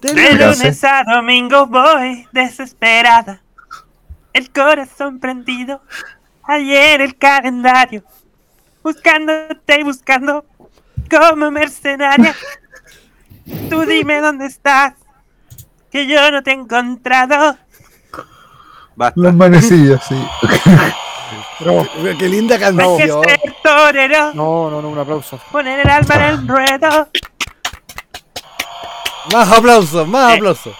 De lunes. a domingo voy desesperada. El corazón prendido. Ayer el calendario. Buscándote y buscando como mercenaria. Tú dime dónde estás. Que yo no te he encontrado. Basta. Los manecillos, sí. Qué linda canción. No, no, no, un aplauso. Poner el alma en el ruedo. Más aplausos, más Eh. aplausos.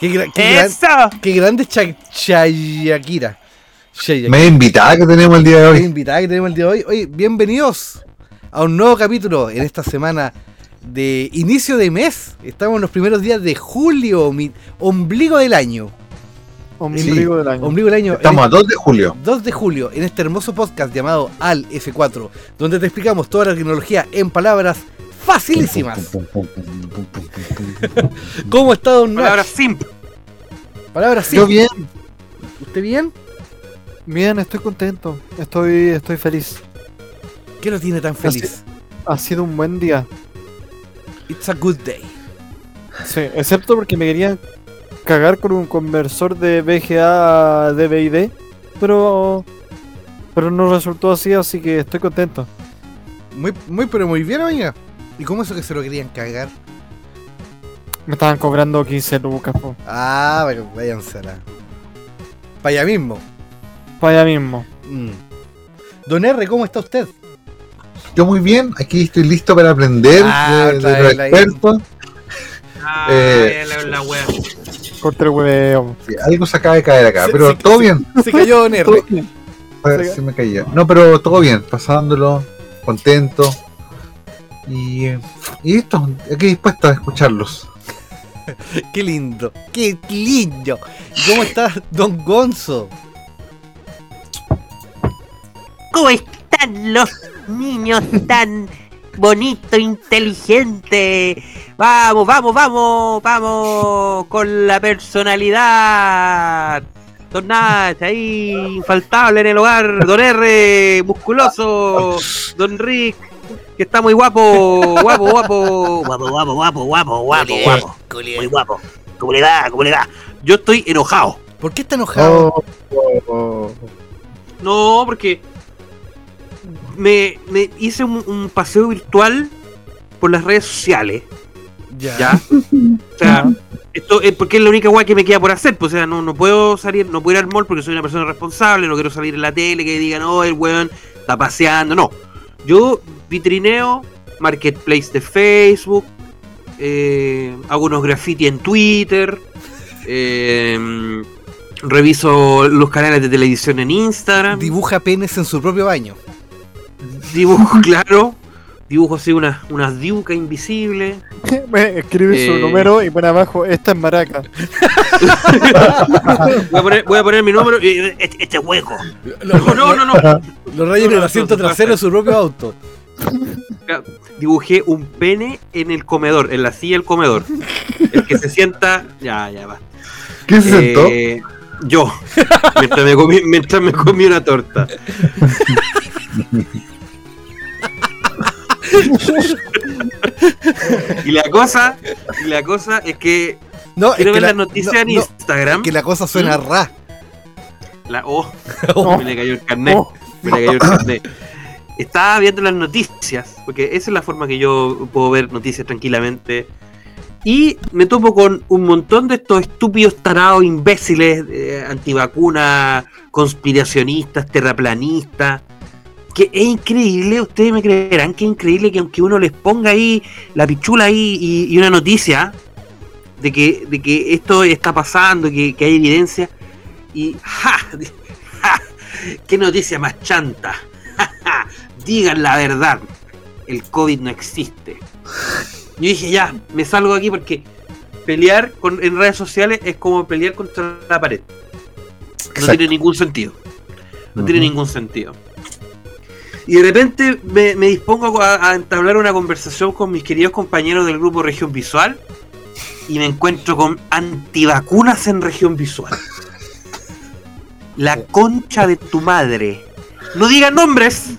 Qué, gra- qué gran- qué grande. Chayakira. Me invitada que tenemos el día de hoy. invitada que tenemos el día de hoy. Oye, bienvenidos a un nuevo capítulo en esta semana de inicio de mes. Estamos en los primeros días de julio, mi ombligo del año. Ombligo del año. Ombligo del año. Estamos a 2 de julio. 2 de julio en este hermoso podcast llamado Al F4, donde te explicamos toda la tecnología en palabras facilísimas. ¿Cómo está Don Nach? Palabras simples. Palabras Yo simples. bien. ¿Usted bien? Bien, estoy contento. Estoy, estoy feliz. ¿Qué lo tiene tan feliz? Ha sido un buen día. It's a good day. Sí, excepto porque me querían cagar con un conversor de VGA DVI-D, pero pero no resultó así, así que estoy contento. Muy, muy, pero muy bien, oiga. ¿Y cómo eso que se lo querían cagar? Me estaban cobrando 15 lucas, po. Ah, vaya- váyansela. Para allá mismo. Para allá mismo. Mm. Don R, ¿cómo está usted? Yo muy bien. Aquí estoy listo para aprender Ah, de, los la- expertos. Ah, Eh. la, la wea. Corte el huevo. Sí, algo se acaba de caer acá, pero todo bien. Se cayó Don R. Ah, Se me cayó. No, pero todo bien. Pasándolo, contento. Y, y esto, aquí dispuesto a escucharlos. Qué lindo. Qué lindo. ¿Y cómo está Don Gonzo? ¿Cómo están los niños tan bonito, inteligente? Vamos, vamos, vamos, vamos con la personalidad. Don Nach, ahí, infaltable en el hogar. Don R, musculoso. Don Rick, que está muy guapo, guapo, guapo. Guapo, guapo, guapo, guapo, guapo, guapo. Muy guapo. ¿Cómo le va? ¿Cómo le va? Yo estoy enojado. ¿Por qué está enojado? No, porque me, me hice un, un paseo virtual por las redes sociales, ¿ya? O sea, esto es porque es la única guay que me queda por hacer, pues, o sea, no, no puedo salir, no puedo ir al mall porque soy una persona responsable, no quiero salir en la tele que digan, oh, el weón está paseando, no. Yo vitrineo, marketplace de Facebook, eh, hago unos graffiti en Twitter, eh, reviso los canales de televisión en Instagram. Dibuja penes en su propio baño. Dibujo, claro. Dibujo así unas unas diucas invisibles. Escribe su Eh. número y pone abajo, esta es maraca. Voy a poner, voy a poner mi número y este, este es hueco. Lo, No, no, no, no. lo raya en el asiento trasero de su propio auto. Dibujé un pene en el comedor, en la silla del comedor. El que se sienta. Ya, ya va. ¿Quién se sentó? Eh, yo. Mientras me, comí, mientras me comí una torta. y la cosa, y la cosa es que No, es quiero que ver la, las noticias no, en no, Instagram. que la cosa suena ra. La, oh, Oh. me le cayó el carnet. Oh. Me le cayó el carnet. Estaba viendo las noticias, porque esa es la forma que yo puedo ver noticias tranquilamente. Y me topo con un montón de estos estúpidos tarados, imbéciles, eh, antivacunas, conspiracionistas, terraplanistas. Que es increíble, ustedes me creerán que es increíble que aunque uno les ponga ahí la pichula ahí y, una noticia de que, de que esto está pasando, que, que hay evidencia, y ¡ja! ¡ja! ¡Qué noticia más chanta! Digan la verdad, el COVID no existe. Yo dije, ya, me salgo de aquí porque pelear con, en redes sociales es como pelear contra la pared. No tiene ningún sentido. No tiene ningún sentido. Y de repente me, me dispongo a, a entablar una conversación con mis queridos compañeros del grupo Región Visual y me encuentro con antivacunas en Región Visual. La concha de tu madre. No digan nombres.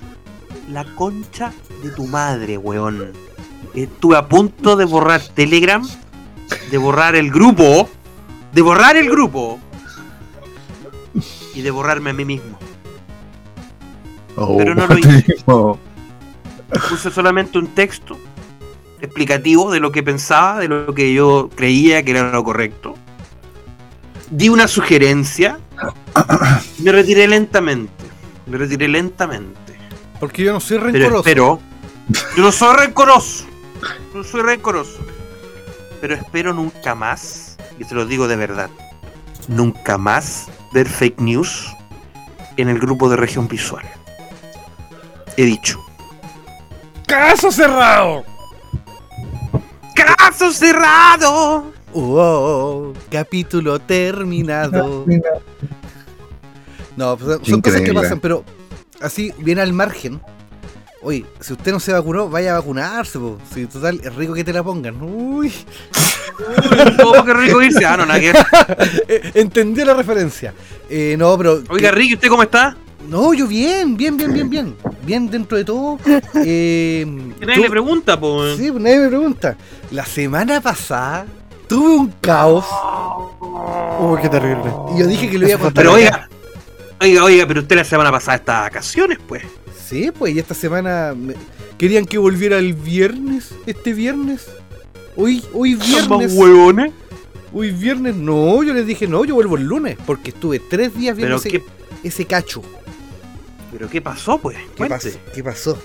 La concha de tu madre, weón. Estuve a punto de borrar Telegram de borrar el grupo, de borrar el grupo y de borrarme a mí mismo. Oh, Pero no lo tipo, Puse solamente un texto explicativo de lo que pensaba, de lo que yo creía que era lo correcto. Di una sugerencia. Me retiré lentamente. Me retiré lentamente. Porque yo no soy Pero rencoroso. espero. Yo no soy rencoroso. No soy rencoroso. Pero espero nunca más, y te lo digo de verdad, nunca más ver fake news en el grupo de región visual. He dicho. ¡Caso cerrado! ¡Caso cerrado! Oh, capítulo terminado. No, pues, son cosas que pasan, pero así, bien al margen. Oye, si usted no se vacunó, vaya a vacunarse, po. Si total, es rico que te la pongan. Uy, Oh, qué rico irse. Ah, no, nada que eh, entendió la referencia. Eh, no, pero. Oiga, Ricky, ¿usted cómo está? No, yo bien, bien, bien, bien, bien. Bien dentro de todo. Eh, Que nadie tú- le pregunta, po. Sí, pues nadie me pregunta. La semana pasada tuve un caos Uy, qué terrible. y yo dije que lo iba a contar. Pero acá. oiga, oiga, oiga, pero usted la semana pasada está de vacaciones, pues. Sí, pues, y esta semana me- querían que volviera el viernes, este viernes. Hoy, hoy viernes. huevones. Hoy viernes, no, yo les dije, no, yo vuelvo el lunes, porque estuve tres días viendo ese, qué, ese cacho. pero qué pasó, pues. ¿Qué pasó? ¿Qué pasó?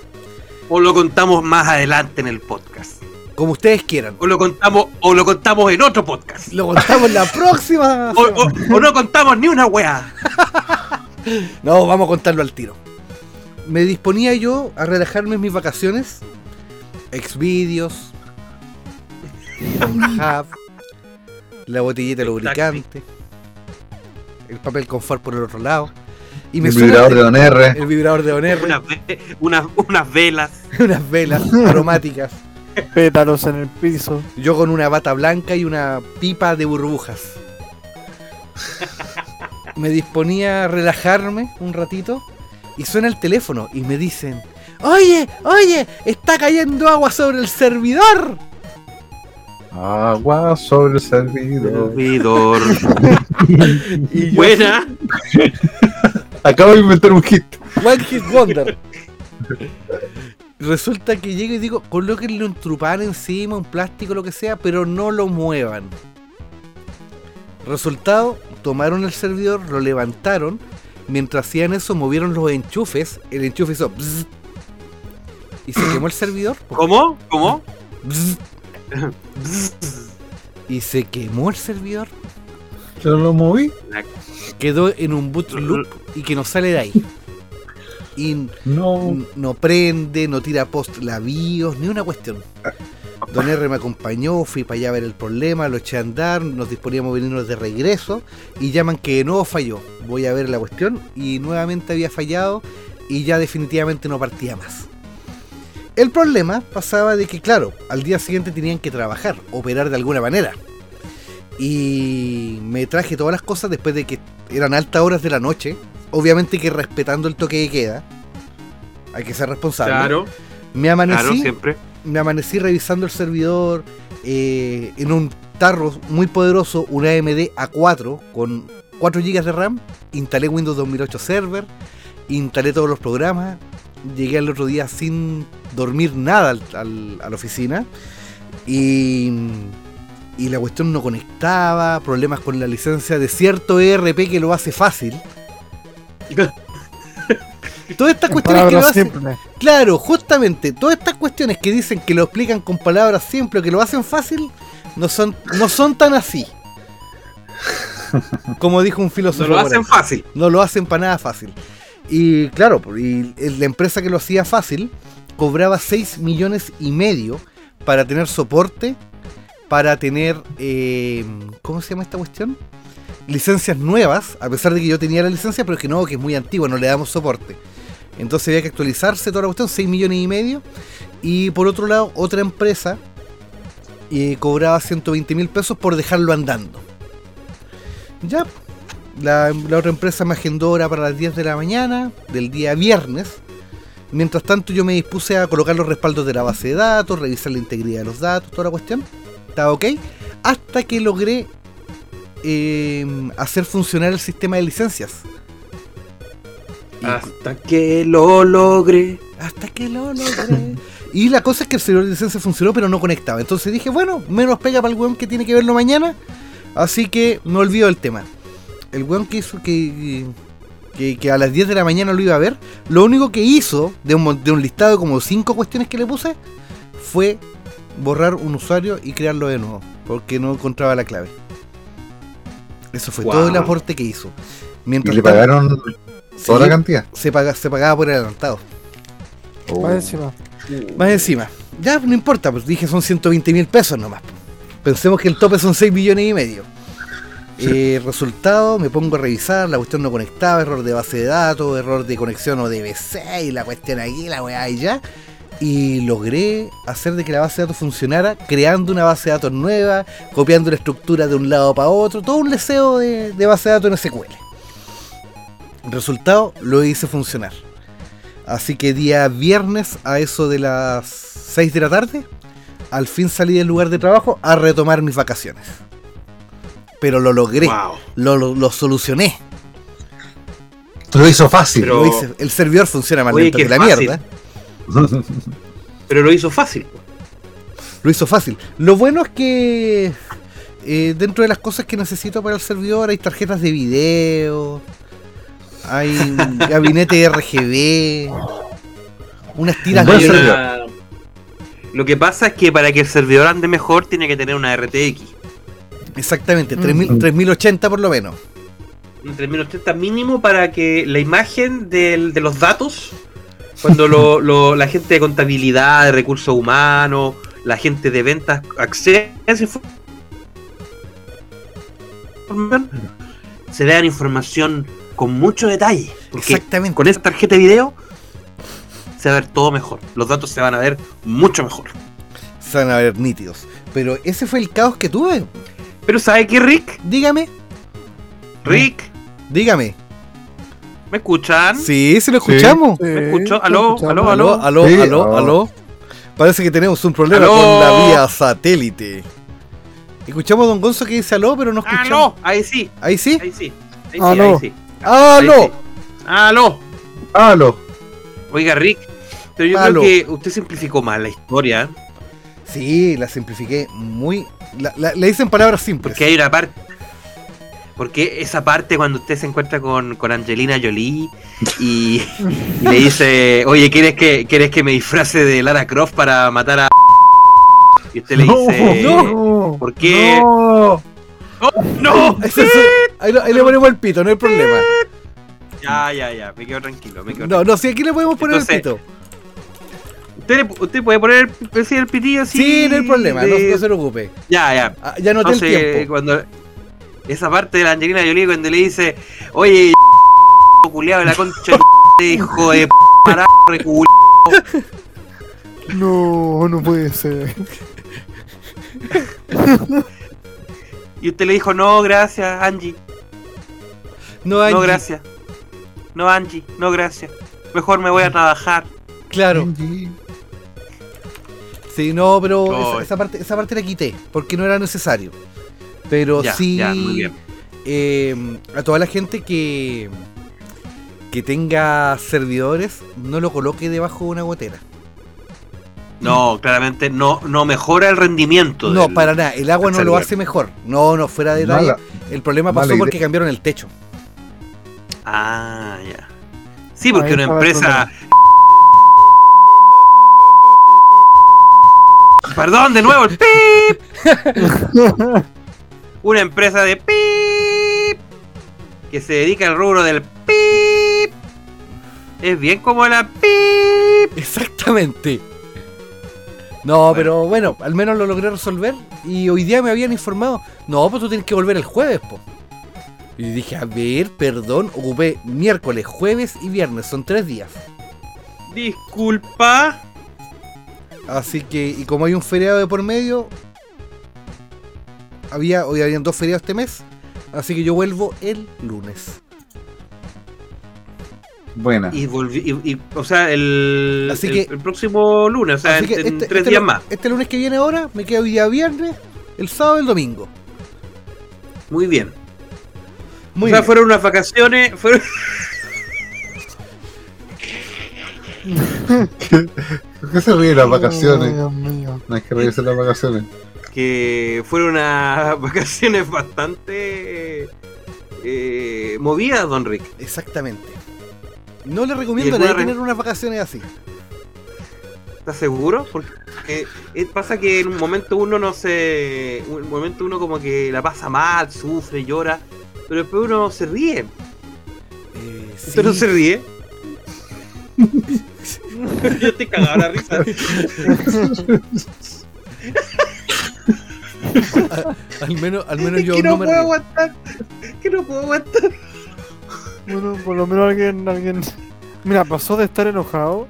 O lo contamos más adelante en el podcast. Como ustedes quieran. O lo contamos, o lo contamos en otro podcast. Lo contamos la próxima. O, o- o no contamos ni una weá. No, vamos a contarlo al tiro. Me disponía yo a relajarme en mis vacaciones. Xvideos. Hub. La botellita de lubricante. El papel confort por el otro lado. Y me el vibrador de Don R. el vibrador de Don R, Unas, ve- unas, unas velas. unas velas aromáticas. Pétalos en el piso. Yo con una bata blanca y una pipa de burbujas. Me disponía a relajarme un ratito y suena el teléfono y me dicen, oye, oye, está cayendo agua sobre el servidor. Agua sobre el servidor. Servidor. Y yo, Buena. Acabo de inventar un hit. One Hit Wonder. Resulta que llego y digo, colóquenle un trupán encima, un plástico, lo que sea, pero no lo muevan. Resultado, tomaron el servidor, lo levantaron. Mientras hacían eso, movieron los enchufes. El enchufe hizo bzz, y se quemó el servidor. ¿Cómo? ¿Cómo? Bzz, y se quemó el servidor. Yo lo moví. Quedó en un boot loop y que no sale de ahí. Y No. No prende, no tira post la BIOS, ni una cuestión. Don R me acompañó, fui para allá a ver el problema, lo eché a andar, nos disponíamos a venirnos de regreso y llaman que de nuevo falló. Voy a ver la cuestión y nuevamente había fallado y ya definitivamente no partía más. El problema pasaba de que, claro, al día siguiente tenían que trabajar, operar de alguna manera. Y me traje todas las cosas después de que eran altas horas de la noche, obviamente que respetando el toque de queda. Hay que ser responsable. Claro, Me amanecí, claro, siempre. Me amanecí revisando el servidor eh, en un tarro muy poderoso, un AMD A4 con 4 GB de RAM. Instalé Windows 2008 Server, instalé todos los programas. Llegué al otro día sin dormir nada al- a la oficina. Y, y la cuestión no conectaba, problemas con la licencia de cierto ERP que lo hace fácil. Todas estas cuestiones que lo hacen. Claro, justamente, todas estas cuestiones que dicen que lo explican con palabras simples, que lo hacen fácil, no son, no son tan así. Como dijo un No filósofo. lo por hacen fácil. No lo hacen para nada fácil. Y claro, y la empresa que lo hacía fácil cobraba 6 millones y medio para tener soporte, para tener, eh, ¿cómo se llama esta cuestión? Licencias nuevas, a pesar de que yo tenía la licencia, pero que no, que es muy antigua, no le damos soporte. Entonces había que actualizarse toda la cuestión, 6 millones y medio. Y por otro lado, otra empresa eh, cobraba 120 mil pesos por dejarlo andando. Ya, la, la otra empresa me agendó hora para las 10 de la mañana del día viernes. Mientras tanto yo me dispuse a colocar los respaldos de la base de datos, revisar la integridad de los datos, toda la cuestión. Estaba ok. hasta que logré eh, hacer funcionar el sistema de licencias. Y- Hasta que lo logré. hasta que lo logré. y la cosa es que el servidor de licencia funcionó, pero no conectaba. Entonces dije, bueno, menos pega para el weón que tiene que verlo mañana. Así que no olvido el tema. El weón que hizo que, que, que a las 10 de la mañana lo iba a ver, lo único que hizo de un, de un listado de como 5 cuestiones que le puse fue borrar un usuario y crearlo de nuevo, porque no encontraba la clave. Eso fue Wow. todo el aporte que hizo. Y Mientras le tanto, pagaron sí, toda la cantidad. se, paga- se pagaba por adelantado. Oh. Más encima. Más encima. Ya, no importa, pues dije son 120 mil pesos nomás. Pensemos que el tope son 6 millones y medio. Eh, resultado, me pongo a revisar, la cuestión no conectaba, error de base de datos, error de conexión o DBC y la cuestión aquí, la weá y ya. Y logré hacer de que la base de datos funcionara, creando una base de datos nueva, copiando la estructura de un lado para otro, todo un deseo de, de base de datos en SQL. Resultado, lo hice funcionar. Así que día viernes a eso de las 6 de la tarde, al fin salí del lugar de trabajo a retomar mis vacaciones. Pero lo logré, Wow. lo, lo- lo solucioné. Lo hizo fácil. Pero- Lo hice. El servidor funciona más Oye, lento que la fácil. mierda. Pero lo hizo fácil. Lo hizo fácil. Lo bueno es que eh, dentro de las cosas que necesito para el servidor hay tarjetas de video, hay un gabinete RGB, unas tiras de... servidor. una- Lo que pasa es que para que el servidor ande mejor tiene que tener una RTX. Exactamente, Mm. 3000 3080 por lo menos. Un 3080 mínimo para que la imagen del- de los datos, cuando lo- lo- la gente de contabilidad, de recursos humanos, la gente de ventas accede a esa información, se vean información con mucho detalle. Porque Exactamente. con esa tarjeta de video se va a ver todo mejor. Los datos se van a ver mucho mejor. Se van a ver nítidos. Pero ese fue el caos que tuve. Pero ¿sabe qué, Rick? Dígame, Rick, dígame. ¿Me escuchan? Sí, sí lo Sí. escuchamos. ¿Me escucho? ¿Aló? escuchamos. ¿Aló? Aló, aló, Sí, aló, aló. aló. Parece que tenemos un problema Aló. con la vía satélite. Escuchamos a Don Gonzo que dice aló, pero no escuchamos. ¡Aló! Ahí sí, Ahí sí. ahí sí. Ahí sí, Aló. ahí sí. ¡Aló! Ahí sí. ¡Aló! Halo. Oiga, Rick, pero yo Aló. creo que usted simplificó mal la historia, ¿eh? Sí, la simplifiqué muy. La, la- le dicen palabras simples. porque hay una parte. Porque esa parte cuando usted se encuentra con, con Angelina Jolie y, y le dice, oye, ¿quieres que, ¿quieres que me disfrace de Lara Croft para matar a... Y usted le dice, no, ¿por qué? no. ¡Oh, ¡No! Ese es- ahí, ahí le ponemos el pito, no hay problema. Ya, ya, ya, me quedo tranquilo, me quedo No, no, sí, aquí le podemos poner Entonces, el pito. ¿Usted, usted puede poner el, el pitillo así. Sí, no hay problema, no, de- no se preocupe. Ya, ya. Ah, ya noté el Entonces, tiempo. cuando. Esa parte de la Angelina Jolie cuando le dice, oye, culiado de la concha de hijo de pará, reculiao". No, no puede ser. Y usted le dijo, no, gracias, Angie. No, Angie, No, gracias. No, Angie, no, gracias. Mejor me voy a trabajar. Claro. Sí, no, pero Oh. esa, esa parte, esa parte la quité, porque no era necesario. Pero Ya, sí, ya, muy bien. eh, a toda la gente que, que tenga servidores, no lo coloque debajo de una gotera. No, claramente no, no mejora el rendimiento. No, del- para nada, el agua no lo hace mejor. No, no, fuera de detalle. El problema mala pasó idea. porque cambiaron el techo. Ah, ya. Sí, porque Ahí una empresa. Perdón, de nuevo, el pip. Una empresa de pip que se dedica al rubro del pip. Es bien como la pip. Exactamente. No, pero bueno, al menos lo logré resolver. Y hoy día me habían informado. No, pues tú tienes que volver el jueves, po. Y dije, a ver, perdón, ocupé miércoles, jueves y viernes, son tres días. Disculpa. Así que, y como hay un feriado de por medio, había, hoy habían dos feriados este mes. Así que yo vuelvo el lunes. Buena. Y volví. y- y- o sea, el, Así el- que- el próximo lunes, o sea, Así en, que en este, tres este días lu- más. este lunes que viene ahora, me quedo hoy día viernes. El sábado y el domingo. Muy bien. Muy o sea, bien. fueron unas vacaciones, fueron, ¿Por qué se ríe de las vacaciones? Dios mío. No hay que reírse las vacaciones. Que fueron unas vacaciones bastante eh, movidas, don Rick. Exactamente. No le ¿Y recomiendo a nadie re- tener unas vacaciones así. ¿Estás seguro? Porque eh, eh, pasa que en un momento uno no se. En un momento uno como que la pasa mal, sufre, llora. Pero después uno se ríe. Eh, sí. ¿Usted no se ríe? Yo estoy cagado la risa. Al menos, al menos yo que no, no me puedo río. aguantar. Que no puedo aguantar. Bueno, por lo menos alguien, alguien. Mira, pasó de estar enojado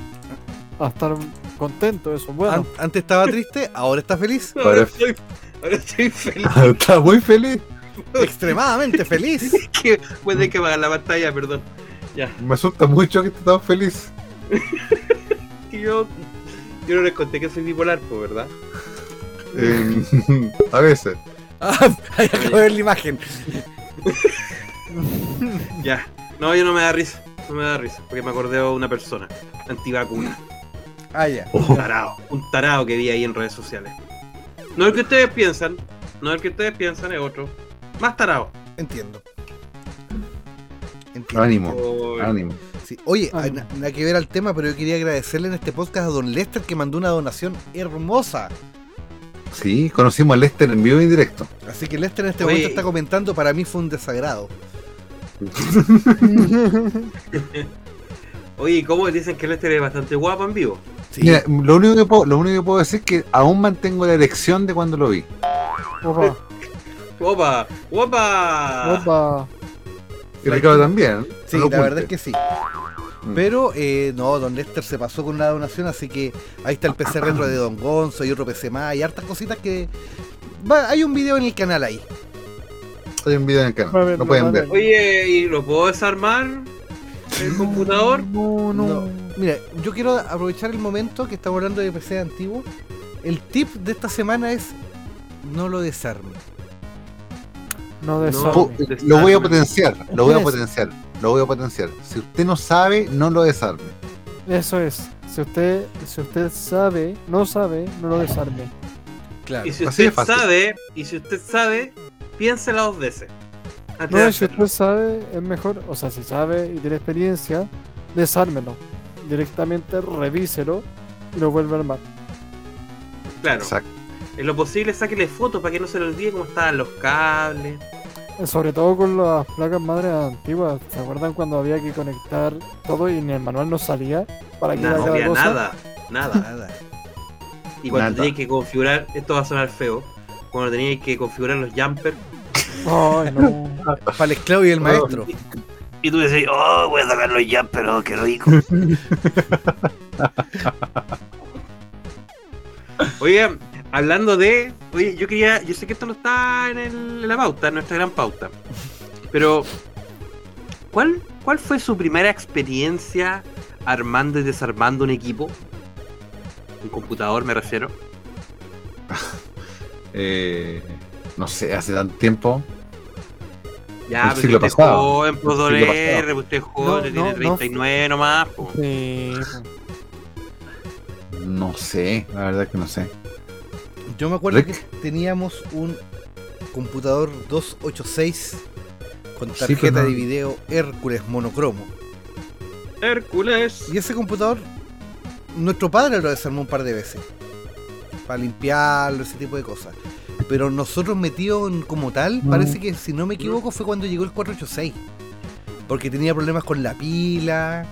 a estar contento, eso, bueno. An- antes estaba triste, ahora está feliz. Ahora Ahora- estoy, ahora estoy feliz. Está muy feliz. Extremadamente feliz. que puede que apagar la pantalla, perdón. Ya. Me asusta mucho que esté tan feliz. Yo. Yo no les conté que soy bipolar, ¿verdad? Eh, a veces. Ah, ahí acabo de ver la imagen. Ya. No, yo no me da risa. No me da risa. Porque me acordé de una persona. Antivacuna. Ah, ya. Un tarado. Un tarado que vi ahí en redes sociales. No el que ustedes piensan. No el que ustedes piensan, es otro. Más tarado. Entiendo. Entiendo. Ánimo, Por- ánimo. Sí. Oye, hay na- nada que ver al tema, pero yo quería agradecerle en este podcast a Don Lester que mandó una donación hermosa. Sí, conocimos a Lester en vivo y en directo. Así que Lester en este Oye. momento está comentando, para mí fue un desagrado. Oye, ¿cómo dicen que Lester es bastante guapo en vivo? Sí. Mira, lo único, que puedo, lo único que puedo decir es que aún mantengo la erección de cuando lo vi. Opa, ¡Opa! ¡Opa! opa. Y Ricardo también. Sí, la verdad es que sí. Mm. Pero eh, no, Don Lester se pasó con una donación, así que ahí está el PC retro de Don Gonzo y otro PC más y hartas cositas que... Va, hay un video en el canal ahí. Hay un video en el canal. Ver, lo va pueden ver. Oye, ¿y lo puedo desarmar? ¿El computador? No, no. No. Mira, yo quiero aprovechar el momento que estamos hablando de PC antiguo. El tip de esta semana es no lo desarme. No No. desarme. Lo voy a potenciar, lo voy a potenciar, lo voy a potenciar. Si usted no sabe, no lo desarme. Eso es. Si usted, si usted sabe, no sabe, no lo desarme. Claro. Y si usted fácil. sabe, y si usted sabe, piénsela dos veces. No, si usted sabe, es mejor. O sea, si sabe y tiene experiencia, desármelo. Directamente revíselo y lo vuelve a armar. Claro, Exacto. en lo posible sáquele fotos para que no se le olvide cómo estaban los cables. Eh, Sobre todo con las placas madres antiguas. ¿Se acuerdan cuando había que conectar todo y en el manual no salía? ¿Para que No, no había cosa? nada, nada. Nada. Y cuando Nada. teníais que configurar, esto va a sonar feo, cuando teníais que configurar los jumpers, Ay, no. Para el esclavo y el maestro. y tú decías, oh, voy a sacar los jumpers, oh, qué rico. Oye, hablando de. Oye, yo quería. Yo sé que esto no está en, el- en la pauta, en nuestra gran pauta. Pero. ¿Cuál, ¿Cuál fue su primera experiencia armando y desarmando un equipo? Un computador, me refiero. Eh, no sé, hace tanto tiempo. Ya, El pero siglo usted pasado. joven, pues pasado. usted es joven, No, usted tiene no, no. 39 nomás. po. Sí. No sé, la verdad es que no sé. Yo me acuerdo que teníamos un computador 286 con tarjeta de video Hércules monocromo. Hércules. Y ese computador, nuestro padre lo desarmó un par de veces. Para limpiarlo, ese tipo de cosas. Pero nosotros metidos en- como tal, No. parece que si no me equivoco fue cuando llegó el 486. Porque tenía problemas con la pila,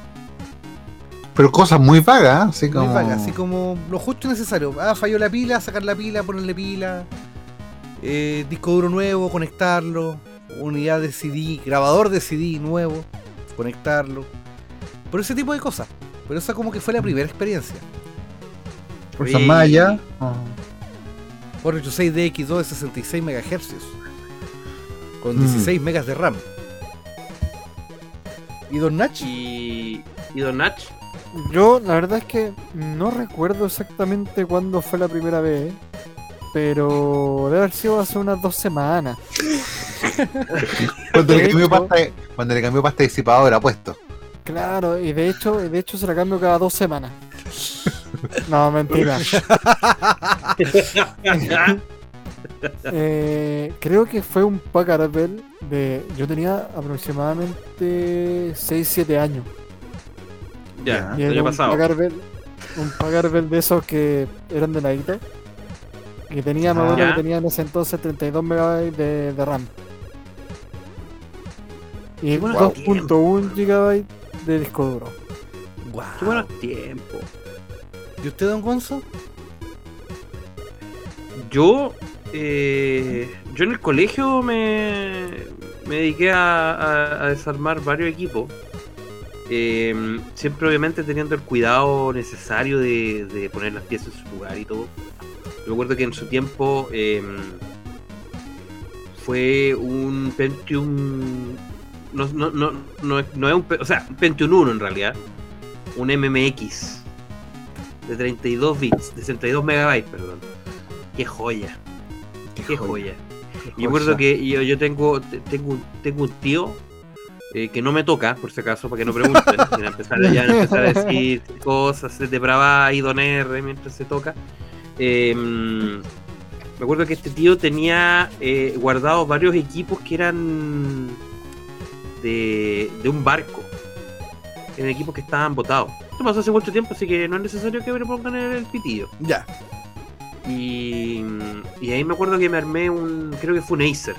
Pero cosas muy vagas, así muy como. vaga, así como lo justo y necesario. Ah, falló la pila, sacar la pila, ponerle pila. eh, disco duro nuevo, conectarlo. Unidad de CD, grabador de CD nuevo, conectarlo. Por ese tipo de cosas. Pero esa como que fue la primera experiencia. Cosas Oye, más allá. oh, 486 DX2 de 66 MHz. Con Mm. 16 megas de RAM. ¿Y Don Nach? Y. Y Don Nach. Yo, la verdad es que no recuerdo exactamente cuándo fue la primera vez. pero debe haber sido hace unas dos semanas. Cuando le cambió hecho- pasta, cuando le cambió pasta disipadora puesto. Claro, y de hecho, y de hecho se la cambio cada dos semanas. No, mentira. Eh, creo que fue un Packard Bell de. Yo tenía aproximadamente 6-7 años. Ya, Y era un pasado. Bell, un Packard Bell de esos que eran de tenía, acuerdo Ya. que tenía en ese entonces 32 megabytes de, de RAM. Y buenos 2.1 gigabytes de disco duro. Guau. Qué buenos tiempos. ¿Y usted, don Gonzo? Yo, eh, yo en el colegio me, me dediqué a, a- a desarmar varios equipos. Eh, siempre obviamente teniendo el cuidado necesario de, de poner las piezas en su lugar y todo. Yo recuerdo que en su tiempo eh, fue un Pentium... No, no, no, no, es- no es un... O sea, un Pentium 1 en realidad. Un MMX de 32 bits, de 62 megabytes, perdón. Qué joya. Qué joya. Y Yo recuerdo que yo, yo tengo, te- tengo, tengo un tío eh, que no me toca, por si acaso, para que no pregunten. Empezar, ya a empezar a decir cosas de brava y don R mientras se toca. Eh, me acuerdo que este tío tenía eh, guardados varios equipos que eran de, de un barco. Eran equipos que estaban botados. Esto pasó hace mucho tiempo, así que no es necesario que me pongan el pitillo. Ya. Y, y ahí me acuerdo que me armé un. Creo que fue un Acer.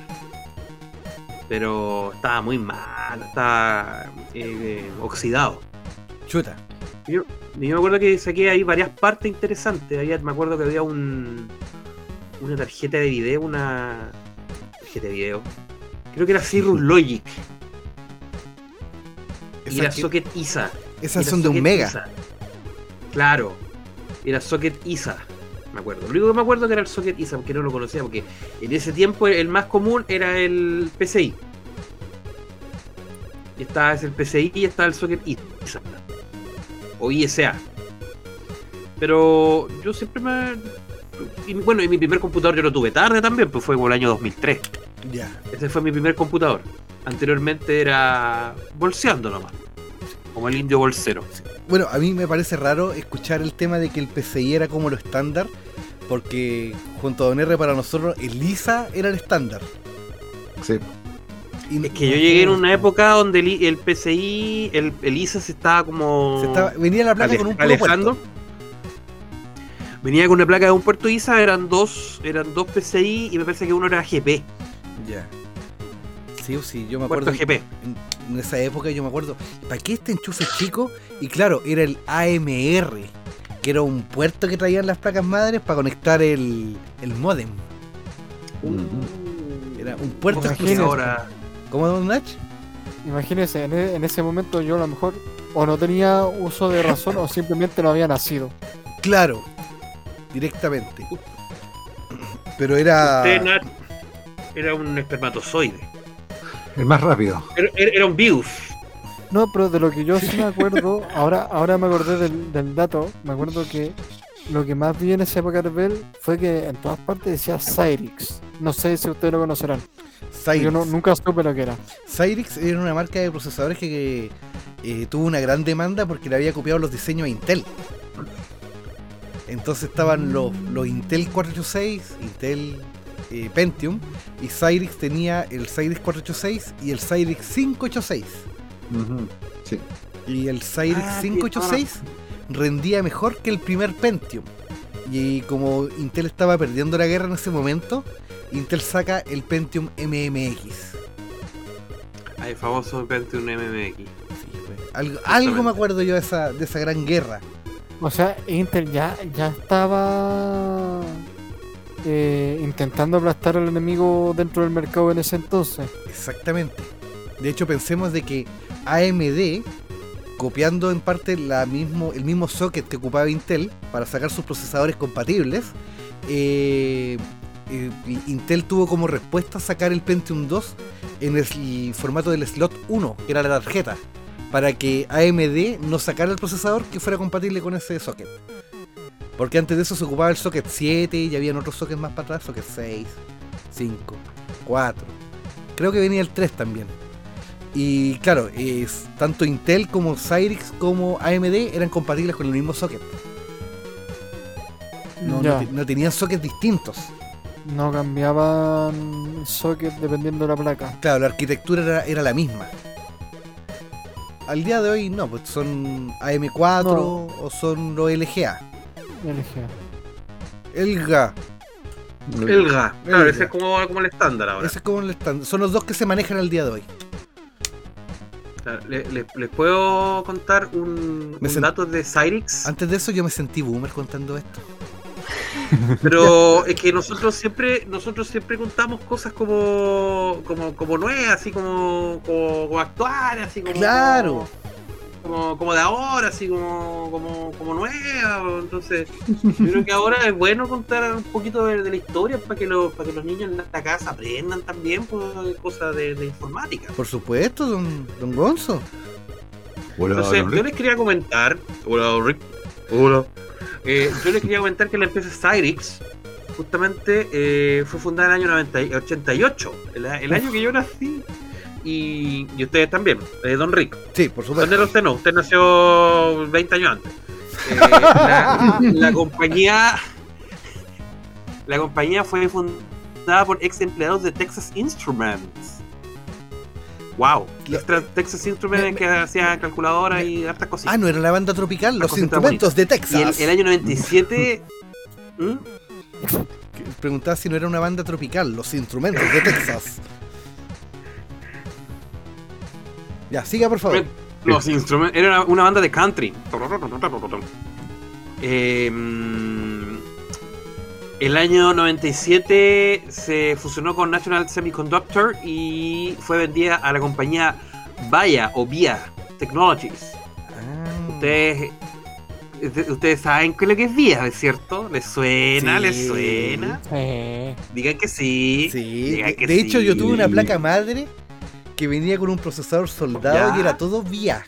Pero estaba muy mal, estaba eh, oxidado. Chuta. Y yo, y yo me acuerdo que saqué ahí varias partes interesantes. Había, me acuerdo que había un. Una tarjeta de video, una. Tarjeta de video. Creo que era Cirrus Logic. Y que- Socket ISA. esas son de un mega. ISA. Claro. Era Socket ISA. Me acuerdo. Lo único que me acuerdo que era el Socket ISA, porque no lo conocía, porque en ese tiempo el más común era el PCI. Y estaba ese el PCI y estaba el Socket ISA. O ISA. Pero yo siempre me. y bueno, y mi primer computador yo lo tuve tarde también, pues fue como el año 2003. Ya. Ese fue mi primer computador. Anteriormente era bolseando nomás. Como el indio bolsero. Bueno, a mí me parece raro escuchar el tema de que el PCI era como lo estándar, porque junto a Don R para nosotros el ISA era el estándar. Sí. Y Es que yo llegué en una época donde el, PCI, el, el ISA se estaba como se estaba- venía la placa ale- con un alejando. puerto. Venía con una placa de un puerto ISA, eran dos, eran dos PCI y me parece que uno era GP, Ya. Sí, sí, yo me puerto acuerdo. GP. en, en esa época yo me acuerdo, ¿para qué este enchufe chico? Y claro, era el AMR, que era un puerto que traían las placas madres para conectar el, el modem. Era un puerto ahora ¿Cómo, Don Nach? Imagínense, en, e- en ese momento yo a lo mejor o no tenía uso de razón o simplemente no había nacido. Claro, directamente. Pero era. usted, Nat, era un espermatozoide. El más rápido. Era, era- era un virus. No, pero de lo que yo sí me acuerdo, ahora, ahora me acordé del, del dato, me acuerdo que lo que más vi en esa época de Bell fue que en todas partes decía Cyrix. No sé si ustedes lo conocerán. Cyrix. Yo no, nunca supe lo que era. Cyrix era una marca de procesadores que, que, eh, tuvo una gran demanda porque le había copiado los diseños a Intel. Entonces estaban los, los Intel 486, Intel eh, Pentium, y Cyrix tenía el Cyrix 486 y el Cyrix 586. Sí. Y el Cyrix Ah, 586 rendía mejor que el primer Pentium. Y como Intel estaba perdiendo la guerra en ese momento, Intel saca el Pentium MMX. El famoso Pentium MMX. Sí, pues, algo, algo me acuerdo yo de esa, de esa gran guerra. O sea, Intel ya, ya estaba eh, intentando aplastar al enemigo dentro del mercado en ese entonces. Exactamente. De hecho, pensemos de que AMD, copiando en parte el mismo socket que ocupaba Intel para sacar sus procesadores compatibles, eh, eh, Intel tuvo como respuesta sacar el Pentium 2 en el formato del slot 1, que era la tarjeta, para que AMD no sacara el procesador que fuera compatible con ese socket. Porque antes de eso se ocupaba el socket 7 y habían otros sockets más para atrás, socket 6, 5, 4. Creo que venía el 3 también. Y claro, es, tanto Intel como Cyrix como AMD eran compatibles con el mismo socket. No, no Ya, te- no tenían sockets distintos. no cambiaban socket dependiendo de la placa. Claro, la arquitectura era, era la misma. Al día de hoy no, pues son AM4 No. o son los LGA. LG. LGA. El GA. Claro, El ese es como, como el estándar ahora. Ese es como el estándar. Son los dos que se manejan al día de hoy. Claro, le- le- ¿Les puedo contar un, un sent- dato de Cyrix? Antes de eso yo me sentí boomer contando esto. Pero es que nosotros siempre, nosotros siempre contamos cosas como, como, como nuevas, así como, como, como actuales, así como, Claro. como, como de ahora, así como, como, como nuevas. Entonces, yo creo que ahora es bueno contar un poquito de, de la historia para que los, para que los niños en la casa aprendan también pues, cosas de, de informática. Por supuesto, don, don Gonzo. Hola, Entonces, don yo les quería comentar. Hola, Rick. Hola. Eh, yo les quería comentar que la empresa Cyrix justamente eh, fue fundada en el año 90 y- 88, el, el año que yo nací. Y, y ustedes también, eh, Don Rick. Sí, por ¿Dónde supuesto. era usted no? Usted nació 20 años antes. Eh, la, la compañía. La compañía fue fundada por ex empleados de Texas Instruments. Wow. Extra- Texas Instruments me- que hacía calculadoras y hartas cositas. Ah, no era la banda tropical, los instrumentos de y el, Texas. el año 97. ¿Mm? Que- Preguntaba si no era una banda tropical, los instrumentos de Texas. Ya, siga por favor. Los instrumentos. Era una, banda de country. Eh, mm, el año 97 se fusionó con National Semiconductor y fue vendida a la compañía Vaya o Via Technologies. Ah, Ustedes, ustedes saben qué es lo que es Via, ¿es cierto? ¿Les suena? Sí. ¿Les suena? Eh, Digan que sí. Sí, Digan de, que de hecho yo tuve una placa madre que venía con un procesador soldado ¿Ya? y era todo vía.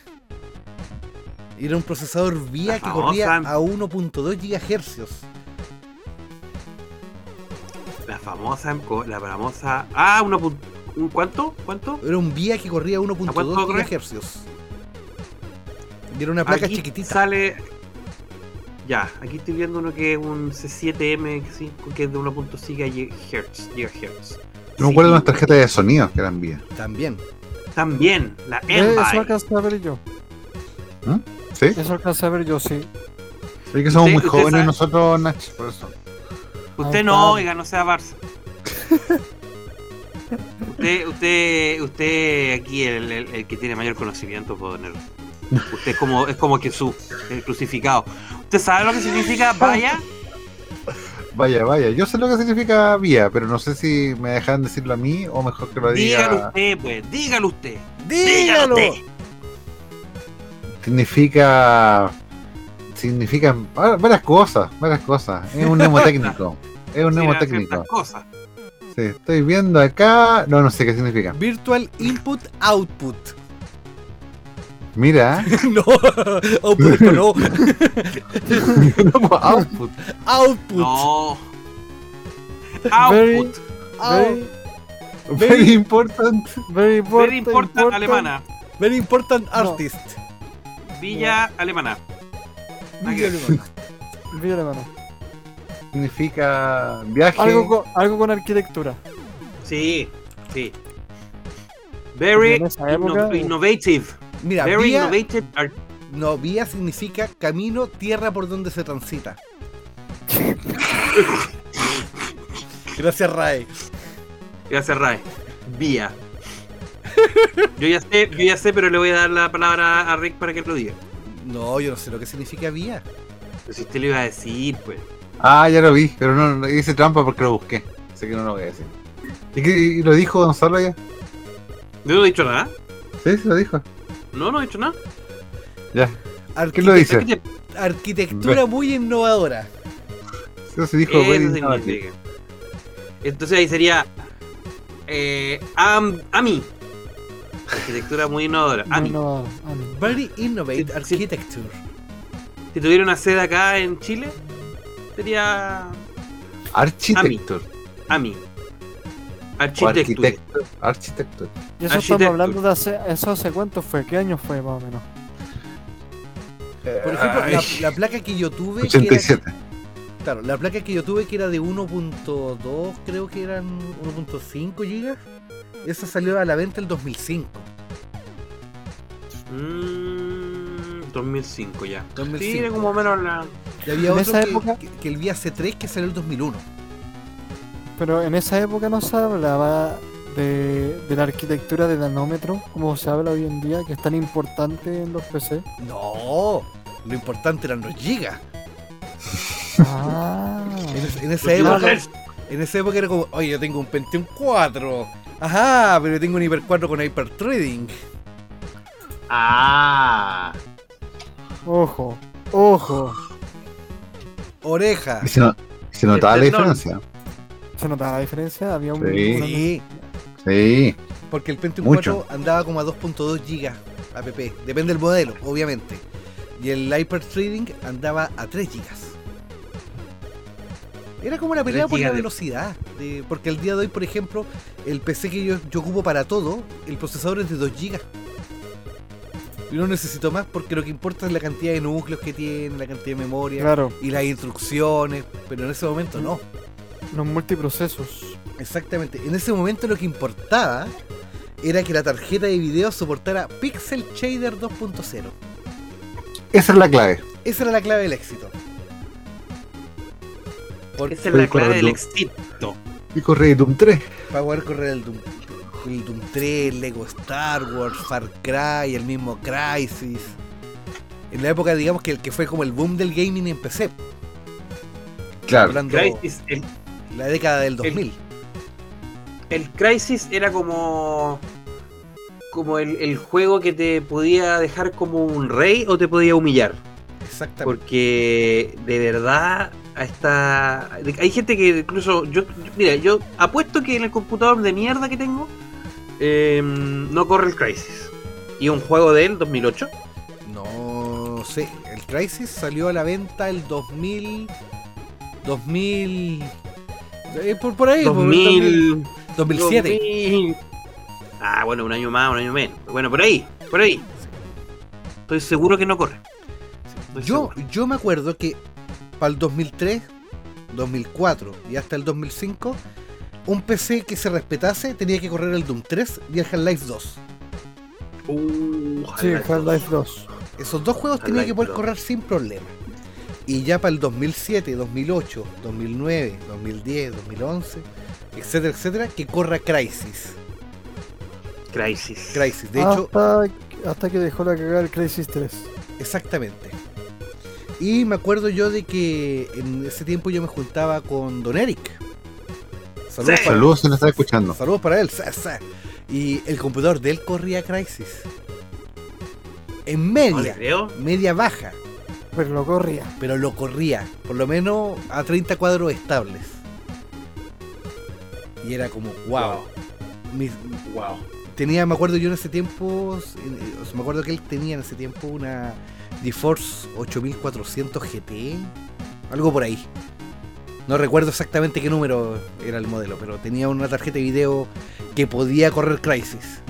Era un procesador vía que corría a 1.2 GHz. La famosa, la famosa. Ah, una, un ¿cuánto? ¿Cuánto? Era un vía que corría a ¿A cuánto 1.2 corre? GHz. Y era una placa Aquí chiquitita. Sale. Ya, aquí estoy viendo uno que es un C7M que sí, que es de 1.5 GHz. gigahertz. Yo me acuerdo de unas tarjetas de sonido que eran vía. También. También, la eh, eso alcancé a ver yo. ¿Sí? Eso alcancé a ver yo, sí. Sí que somos muy jóvenes sabe- nosotros, Nach, por eso. Usted no, oiga, no sea Barça. usted, usted, usted aquí el, el- el que tiene mayor conocimiento, puedo tener. Usted es como, es como Jesús, el crucificado. ¿Usted sabe lo que significa vaya? Vaya, vaya. Yo sé lo que significa vía, pero no sé si me dejan decirlo a mí o mejor que lo Dígalo diga. usted, pues, dígalo usted. ¡Dígalo! usted. Significa. Significa va- varias cosas, varias cosas. Es un mnemotécnico. Es un ciertas cosas. Sí, estoy viendo acá. No, no sé qué significa. Virtual Input Output. Mira. no, output no, No, output. output. No. Very- Output. Out- Very very, important. Very important. Very important alemana. very important No. artist. Villa alemana. Que ver. Villa alemana. Significa viaje. Algo con, algo con arquitectura. Sí, sí. Very época, inno- innovative. Mira, Very vía, innovative. art- no, vía significa camino, tierra por donde se transita. Gracias, Rae. Gracias, Rae. Vía. Yo ya sé, yo ya sé, pero le voy a dar la palabra a Rick para que lo diga. No, yo no sé lo que significa vía. Pero si usted le iba a decir, pues. Ah, ya lo vi, pero no, no hice trampa porque lo busqué. Así que no lo voy a decir. ¿Y, qué- y lo dijo Gonzalo ya? ¿Yo no he dicho nada? Sí, sí lo dijo. No, no he dicho nada. Ya. ¿Qué lo dice? ¿Qué te- Arquitectura muy innovadora. Sí, sí dijo Eso. Entonces ahí sería. Eh, am- AMI. Arquitectura muy innovadora. AMI. Very innovate sí. architecture. Si tuviera una sede acá en Chile, Sería Architecture. AMI. Architecture. arquitecto. Architecture. Y eso estamos hablando de hace, eso hace cuánto fue, qué año fue más o menos. Por ejemplo, la, la placa que yo tuve, que era, 87. claro, la placa que yo tuve que era de 1.2, creo que eran 1.5 gigas. Esa salió a la venta el 2005. Mm, 2005 ya. 2005. Sí, era como menos la. Y había En otro esa que, época- que- que el Vía C3 que salió el 2001. Pero en esa época no se hablaba de, de la arquitectura de nanómetro, como se habla hoy en día, que es tan importante en los PC. No, lo importante eran los gigas. Ah, En, es- en esa época, en esa época era como, oye, yo tengo un Pentium 4. Ajá, pero yo tengo un Hyper 4 con Hyper Trading. Ah. ojo, ojo. Oreja. Y se, no- se notaba la Este, no. diferencia. ¿Se notaba la diferencia? Había un. Sí. Sí, Sí. porque el Pentium Mucho. 4 andaba como a 2.2 gigas app. Depende del modelo, obviamente. Y el Hyper Trading andaba a 3 gigas. Era como una pelea 3 por la de- velocidad. de- porque el día de hoy, por ejemplo, el PC que yo, yo ocupo para todo, el procesador es de 2 gigas. Y no necesito más porque lo que importa es la cantidad de núcleos que tiene, la cantidad de memoria Claro, y las instrucciones. Pero en ese momento no. Los multiprocesos. Exactamente. En ese momento lo que importaba era que la tarjeta de video soportara Pixel Shader 2.0. Esa es la clave. Esa era la clave del éxito. Porque Esa es la clave correr del éxito. Y corre Doom 3. para poder correr el Doom, el Doom 3, Lego Star Wars, Far Cry, el mismo Crysis. En la época, digamos que el que fue como el boom del gaming en PC. Claro. Hablando Crysis, el, la década del 2000. el Crysis era como. Como el, el juego que te podía dejar como un rey o te podía humillar. Exactamente. Porque de verdad a esta hay gente que incluso yo mira yo apuesto que en el computador de mierda que tengo eh, no corre el Crisis y un juego de él 2008 No sé, el Crysis salió a la venta el 2000. 2000. Eh, por, por ahí, por el 2000 2007. 2000. ah bueno un año más un año menos bueno por ahí por ahí estoy seguro que no corre Estoy Yo, seguro. yo me acuerdo que para el 2003, 2004 y hasta el 2005, un PC que se respetase tenía que correr el Doom 3 y el Half-Life 2. Uh, Sí, Half-Life Half-Life 2. Esos dos juegos tenían que poder 2. correr sin problema. Y ya para el 2007, 2008, 2009, 2010, 2011, etcétera, etcétera, que corra Crysis. Crisis Crysis, de hecho, hasta, hasta que dejó la cagada el Crisis 3. exactamente. Y me acuerdo yo de que en ese tiempo yo me juntaba con Don Eric. Saludos Sí. para Saludos si nos está escuchando. Saludos para él. Y el computador de él corría Crysis. En no media, creo media baja, Pero lo corría. pero lo corría, por lo menos a 30 cuadros estables. Y era como, wow. Mis- wow tenía, me acuerdo yo en ese tiempo, eh, o sea, me acuerdo que él tenía en ese tiempo una GeForce 8400 GT, algo por ahí. No recuerdo exactamente qué número era el modelo, pero tenía una tarjeta de video que podía correr Crysis.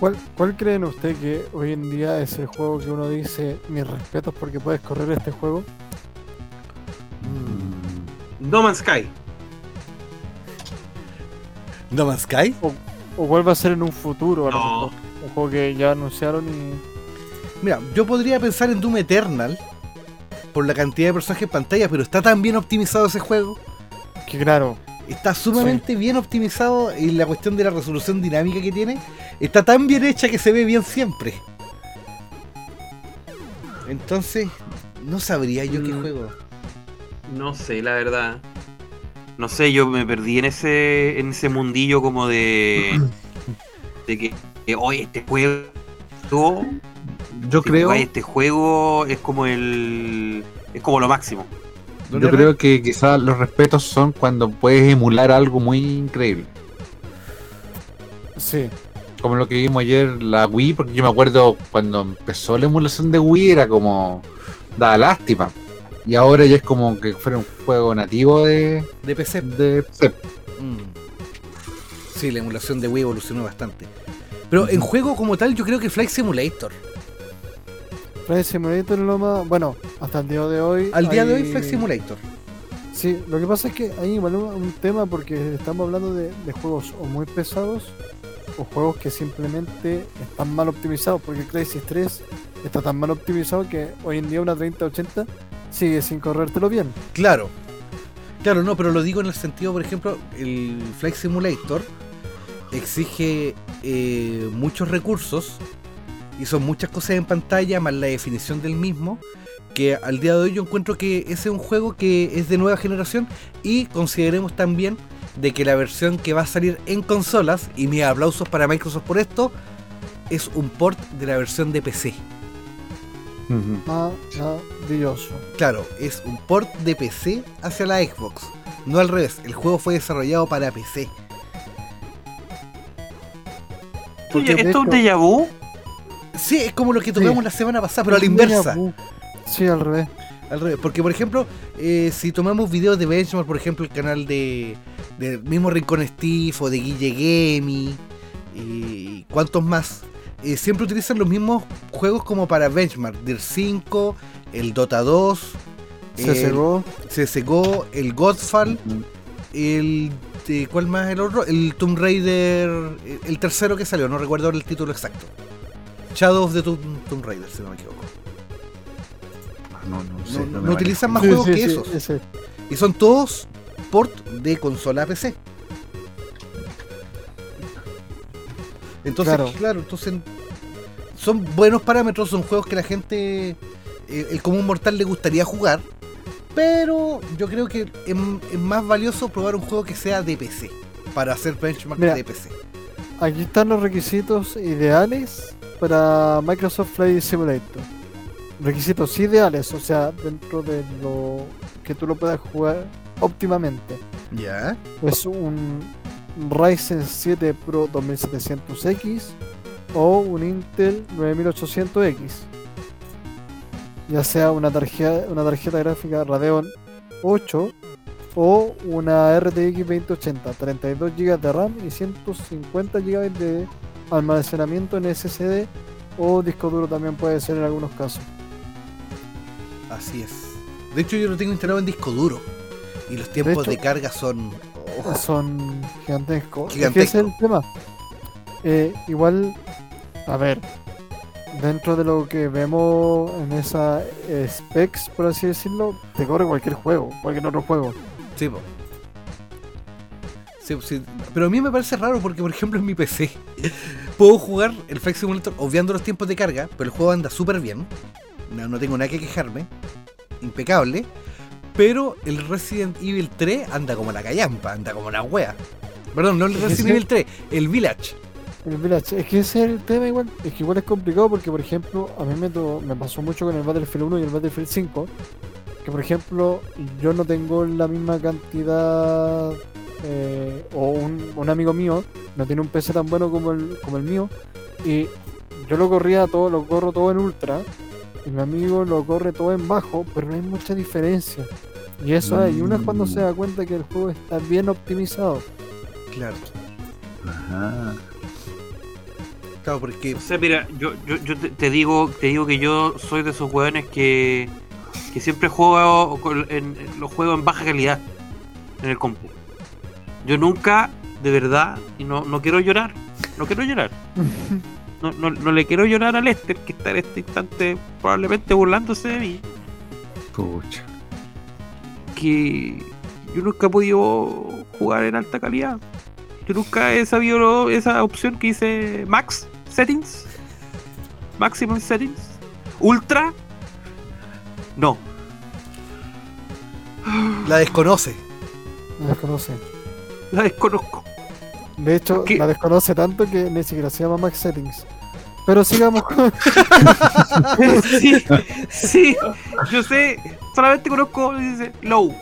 ¿Cuál, ¿Cuál creen usted que hoy en día es el juego que uno dice mis respetos porque puedes correr este juego? No Man's Sky ¿No Man's Sky? ¿O cuál va a ser en un futuro? No. Un juego que ya anunciaron y. Mira, yo podría pensar en Doom Eternal por la cantidad de personajes en pantalla, pero está tan bien optimizado ese juego. Que claro, Está sumamente bien optimizado y la cuestión de la resolución dinámica que tiene está tan bien hecha que se ve bien siempre. Entonces, no sabría yo qué Mm. juego. No sé, la verdad. No sé, yo me perdí en ese en ese mundillo como de de que, que, oye, este juego Yo si creo, este juego es como el es como lo máximo. Yo creo que quizás los respetos son cuando puedes emular algo muy increíble. sí. Como lo que vimos ayer, la Wii, porque yo me acuerdo cuando empezó la emulación de Wii era como. daba lástima. Y ahora ya es como que fuera un juego nativo de, De PC. de PC. Mm. Sí, la emulación de Wii evolucionó bastante. Pero en juego como tal, yo creo que Flight Simulator. Flight Simulator es lo más. Bueno, hasta el día de hoy. Al día de hoy, Flight Simulator. Sí, lo que pasa es que hay igual un, un tema porque estamos hablando de, de juegos o muy pesados o juegos que simplemente están mal optimizados. Porque Crisis 3 está tan mal optimizado que hoy en día una 3080 sigue sin corrértelo bien. Claro. Claro, no, pero lo digo en el sentido, por ejemplo, el Flight Simulator exige eh, muchos recursos y son muchas cosas en pantalla, más la definición del mismo, que al día de hoy yo encuentro que ese es un juego que es de nueva generación y consideremos también de que la versión que va a salir en consolas, y mis aplausos para Microsoft por esto, es un port de la versión de PC. Maravilloso. Claro, es un port de PC hacia la Xbox. No al revés, el juego fue desarrollado para PC. ¿esto es un déjà vu? Sí, es como lo que tocamos Sí. la semana pasada, pero a la inversa. Sí, al revés. Al revés. Porque, por ejemplo, eh, si tomamos videos de Benchmark, por ejemplo, el canal de del mismo Rincón Steve o de Guille Gemi y cuantos más, eh, siempre utilizan los mismos juegos como para Benchmark. Dir 5, el Dota 2, Se el. CSGO, el Godfall, el... ¿Cuál más el otro? El Tomb Raider, el, tercero que salió, no recuerdo el título exacto. Shadow of the Tomb, Tomb Raider, si no me equivoco. No, no, sé, No, no no me utilizan más Sí, juegos sí, que sí, esos. ese. Y son todos port de consola a PC. Entonces, claro, Claro. entonces son buenos parámetros, son juegos que la gente, eh, el común mortal le gustaría jugar, pero yo creo que es, es más valioso probar un juego que sea de PC, para hacer benchmark Mira. de PC. Aquí están los requisitos ideales para Microsoft Flight Simulator. Requisitos ideales, o sea, dentro de lo que tú lo puedas jugar óptimamente. Ya. Es un Ryzen 7 Pro 2700X o un Intel 9800X. Ya sea una tarjeta, una tarjeta gráfica Radeon 8 o una RTX 2080, 32 GB de RAM y 150 GB de almacenamiento en SSD o disco duro también puede ser en algunos casos. Así es. De hecho, yo lo tengo instalado en disco duro. Y los tiempos de, hecho- carga son. oh, son gigantescos. Es que Gigantesco. ese es el tema. Eh, igual, a ver, dentro de lo que vemos en esa eh, specs, por así decirlo, te corre cualquier juego, cualquier otro juego. Sí, po. Sí, sí. Pero a mí me parece raro porque, por ejemplo, en mi PC puedo jugar el Flight Simulator obviando los tiempos de carga, pero el juego anda súper bien. No, no tengo nada que quejarme. Impecable. Pero el Resident Evil 3 anda como la callampa, anda como la wea. Perdón, no el Resident. Evil 3, el Village. El Village, es que ese es el tema igual, es que igual es complicado porque por ejemplo a mí me, to- me pasó mucho con el Battlefield 1 y el Battlefield 5, que por ejemplo yo no tengo la misma cantidad eh, o un, un amigo mío no tiene un PC tan bueno como el, como el mío y yo lo corría todo, lo corro todo en ultra y mi amigo lo corre todo en bajo, pero no hay mucha diferencia. Y eso hay, y uno es cuando se da cuenta que el juego está bien optimizado. Claro. Ajá. Claro, porque. O sea, mira, yo, yo, yo te, te digo te digo que yo soy de esos hueones que, que siempre juego en, en- los juegos en baja calidad en el compu. Yo nunca, de verdad, y no, no quiero llorar, no quiero llorar. No, no, no le quiero llorar a Lester, que está en este instante probablemente burlándose de mí. Pucha. Que yo nunca he podido jugar en alta calidad. Yo nunca he sabido esa opción que dice Max Settings. Maximum Settings. Ultra. No. La desconoce. La desconoce. La desconozco. De hecho, ¿Qué? la desconoce tanto que ni siquiera se llama Max Settings. Pero sigamos con. sí, sí. Yo sé. Solamente conozco, dice low.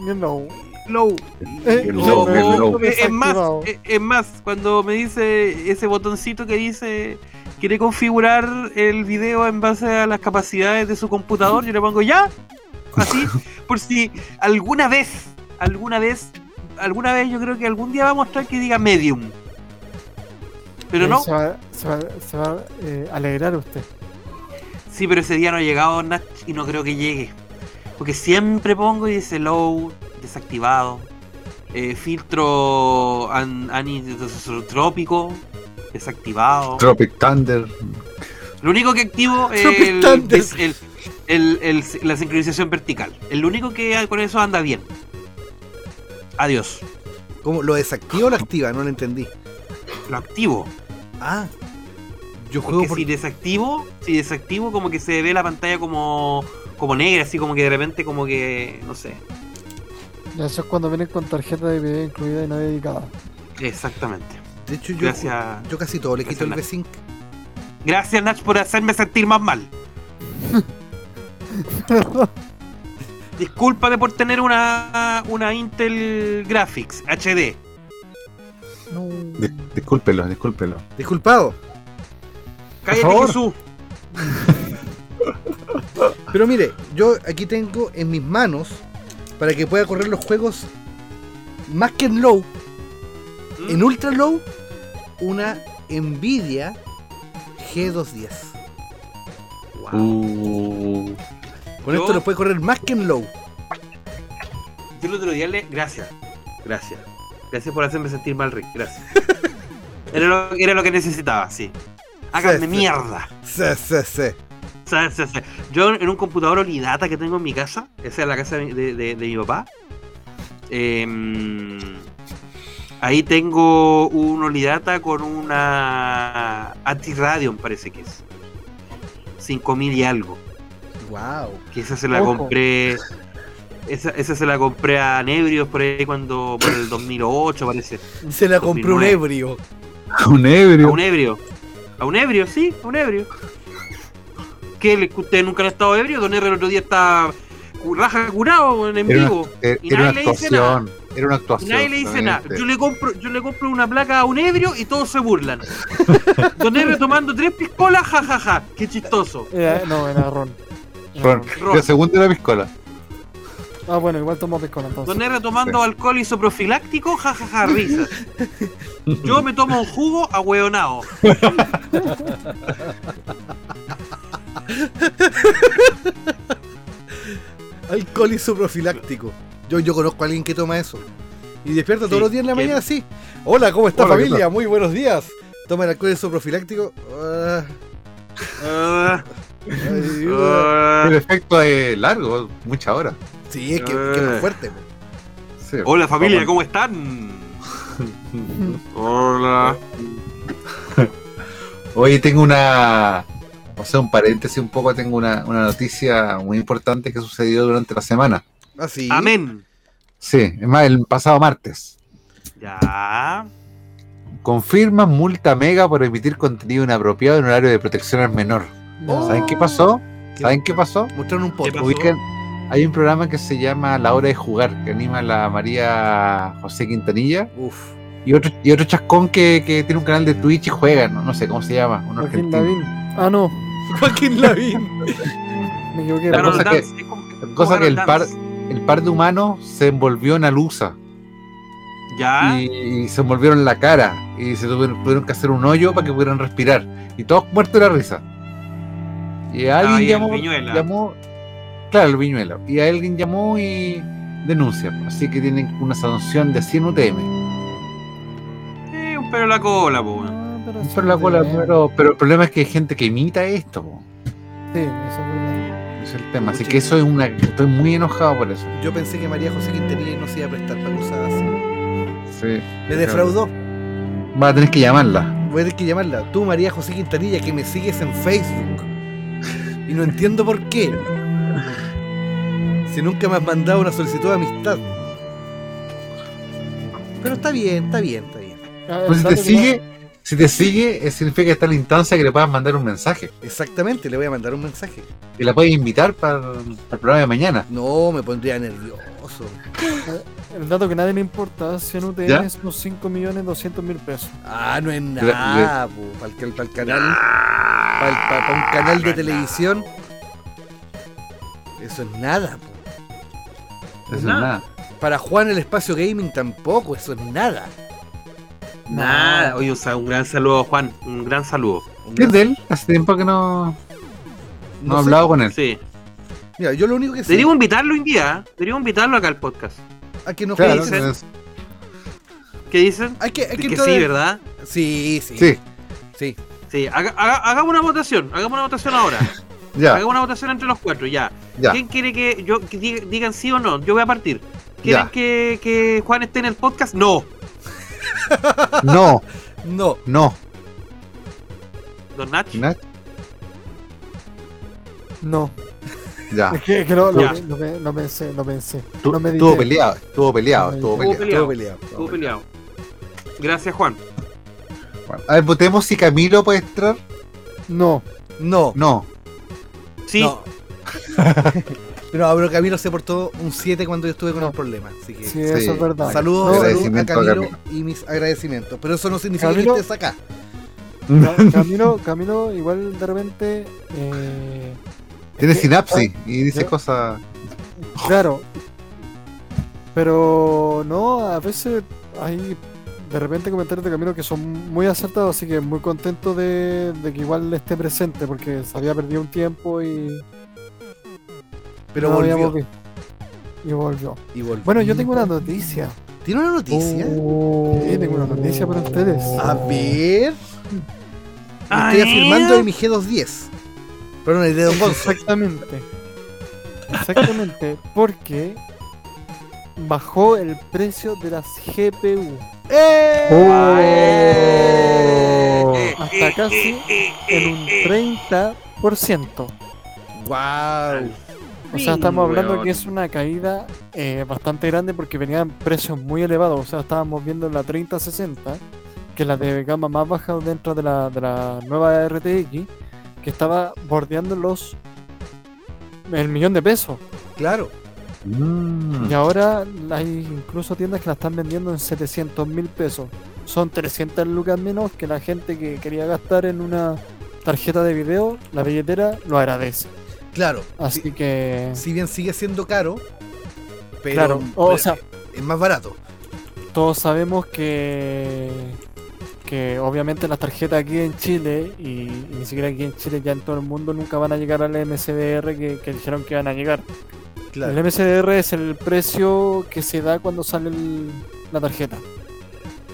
You know. Low. Eh, O- low, low. o- es más, es- es más, cuando me dice ese botoncito que dice quiere configurar el video en base a las capacidades de su computador, yo le pongo ya, así, por si alguna vez, alguna vez, alguna vez yo creo que algún día va a mostrar que diga medium. Pero no, Se va, se va, se va a eh, alegrar usted. sí, pero ese día no ha llegado Nach y no creo que llegue. Porque siempre pongo y dice low, desactivado. eh, filtro an- anisotrópico, desactivado. Tropic Thunder. Lo único que activo el, Thunder. es el- el- el- la sincronización vertical. El único que con eso anda bien. Adiós. ¿Cómo? ¿Lo desactiva o lo activa? No lo entendí. Lo activo. Ah. Yo juego Porque por... si desactivo, si desactivo como que se ve la pantalla como, como negra, así como que de repente como que, no sé. Y eso es cuando vienen con tarjeta de video incluida y no dedicada. Exactamente. De hecho, yo, Gracias. yo casi todo le quito el V-Sync. Gracias Nach por hacerme sentir más mal. Discúlpame por tener una, una Intel Graphics HD. Dis- discúlpelo, discúlpelo. Disculpado. Cállate. Jesús. Pero mire, yo aquí tengo en mis manos para que pueda correr los juegos más que en low, ¿Mm? en ultra low, una Nvidia G210. Wow. Uh, Con yo- esto lo puede correr más que en low. Yo el otro día le. Gracias. Gracias. Gracias por hacerme sentir mal, Rick. Gracias. Era lo, era lo que necesitaba, sí. Háganme Sí, mierda. Sí, sí, sí. Sí, sí. Yo en un computador Olidata que tengo en mi casa, esa es la casa de, de- de- de mi papá. em, ahí tengo un Olidata con una Anti-Radeon, parece que es. 5000 y algo. Wow. Que esa se la Ojo. compré. Esa, esa se la compré a Nebrios por ahí cuando. por el 2008, parece. Se la compró un 2009. ebrio. un A ebrio. un ebrio. A un ebrio, sí, a un ebrio. ¿Qué? ¿Ustedes nunca han estado ebrio? Don R el otro día está raja curado en, Era vivo. una, era Y una nadie le dice nada. actuación. Era una Y actuación. nadie le dice nada. Yo le compro, yo le compro una placa a un ebrio y todos se burlan. Don R tomando tres piscolas, jajaja. Qué chistoso. Era- no, era ron. Era Ron. ron. La segunda era piscola. Ah, bueno, igual tomó piscola entonces. Don R tomando alcohol isoprofiláctico, jajaja, risa. Yo me tomo un jugo ahueonado. Alcohol isoprofiláctico. Yo, yo conozco a alguien que toma eso. Y despierta todos Sí, los días en la ¿quién? mañana así. Hola, ¿cómo está Hola, ¿qué familia? Muy buenos días. Toma el alcohol isoprofiláctico. Ayuda. ah. El efecto es largo, muchas horas. sí, es que, que es más fuerte. Sí. Hola familia. ¿cómo están? Hola. Hoy tengo una. O sea, un paréntesis un poco. Tengo una, una noticia muy importante que sucedió durante la semana. Ah, sí. Amén. Sí, es más, el pasado martes. Ya. Confirman multa mega por emitir contenido inapropiado en horario de protección al menor. No. ¿Saben qué pasó? ¿Saben qué pasó? Mostraron un. Ubican, hay un programa que se llama La Hora de Jugar, que anima la María José Quintanilla Uf. y otro, y otro chascón que, que tiene un canal de Twitch y juega, no, no sé cómo se llama, un Joaquín argentino. Lavín. Ah, no, Joaquín Lavín. me equivoqué. La cosa Dance, que- la cosa que el par, el par de humanos se envolvió en alusa Ya. y, y se envolvieron la cara y se tuvieron, tuvieron que hacer un hoyo para que pudieran respirar y todos muertos de la risa. Y alguien Ahí el llamó, Viñuela. llamó, claro, el viñuelo, y alguien llamó y denuncia, así que tienen una sanción de 100 UTM. Eh, un pelo en la cola, po. Ah, pero sí, Pero, la cola, pero, pero el problema es que hay gente que imita esto, po. Sí, eso es verdad. Ese es el tema. Así que eso es una. Estoy muy enojado por eso. Yo pensé que María José Quintanilla no se iba a prestar para cosas así. Sí. Me defraudó. Va a tener que llamarla. Voy a tener que llamarla. Tú, María José Quintanilla, que me sigues en Facebook. Y no entiendo por qué. Si nunca me has mandado una solicitud de amistad. Pero está bien, está bien, está bien. Ah, el si te sigue, si te sigue, eh, significa que está en la instancia que le puedas mandar un mensaje. Exactamente, le voy a mandar un mensaje. Y la puedes invitar para, para el programa de mañana. No, me pondría nervioso. el dato que nadie le importa, 100 UTM ¿Ya? son 5 millones 200 mil pesos. Ah, no es nada, para el, para el canal. Para un canal de televisión. Eso es nada, po. Eso es Nada. Para Juan el espacio gaming tampoco, eso es nada. Nada. Oye, o sea, un gran saludo, Juan. Un gran saludo. ¿Qué es de él? Hace tiempo que no, no, he sé. hablado con él. Sí. Mira, yo lo único que sé Deberíamos invitarlo un día. ¿eh? Deberíamos invitarlo acá al podcast. A que nos Claro, dicen? es- ¿Qué dicen? Hay que, hay que sí, ¿verdad? Sí, sí. sí, sí. Sí. Haga- haga- hagamos una votación. Hagamos una votación ahora. ya, Hagamos una votación entre los cuatro, ya. ya. ¿Quién quiere que yo que diga- digan sí o no? Yo voy a partir. ¿Quieren que, que Juan esté en el podcast? No. No, No. no. Don Nach. Nach, No, Ya. es que, pe- lo pensé, lo pensé. Tu- no me Estuvo peleado, estuvo peleado, No, estuvo peleado. Estuvo peleado. Gracias, Juan. Bueno, a ver, votemos si Camilo puede entrar. No, No. No. Sí. No. pero, pero Camilo se portó un 7 cuando yo estuve con No. el problema. Así que sí, eso es verdad. saludos, No, saludos a Camilo y mis agradecimientos. Pero eso no significa Camilo- que estés acá. Ca- Camilo, Camilo, igual de repente. Eh, Tiene sinapsis y dice cosas. Claro. Pero no, a veces hay de repente comentarios de Camilo que son muy acertados, así que muy contento de, de que igual esté presente, porque se había perdido un tiempo y Pero no volvió. Y volvió. Y volvió. Bueno, yo tengo una noticia. ¿Tiene una noticia? Sí, tengo una noticia para ustedes. A ver. Estoy afirmando de mi G210. Perdón, el de Don Gonzo. Exactamente. Exactamente, porque bajó el precio de las GPU. ¡Eh! Oh. Hasta casi en un 30%. ¡Wow! O sea, estamos hablando Weón. que es una caída eh, bastante grande porque venían precios muy elevados. O sea, estábamos viendo la 3060, que es la de gama más baja dentro de la, de la nueva RTX, que estaba bordeando los el millón de pesos. Claro. Mm. Y ahora hay incluso tiendas que la están vendiendo en 700 mil pesos. Son 300 lucas menos que la gente que quería gastar en una tarjeta de video. La billetera lo agradece. Claro. Así Si, que, si bien sigue siendo caro, pero claro, o sea, es más barato. todos sabemos que que obviamente las tarjetas aquí en Chile y, y ni siquiera aquí en Chile ya en todo el mundo nunca van a llegar al MCDR que, que dijeron que van a llegar. Claro. El MCDR es el precio que se da cuando sale el- la tarjeta.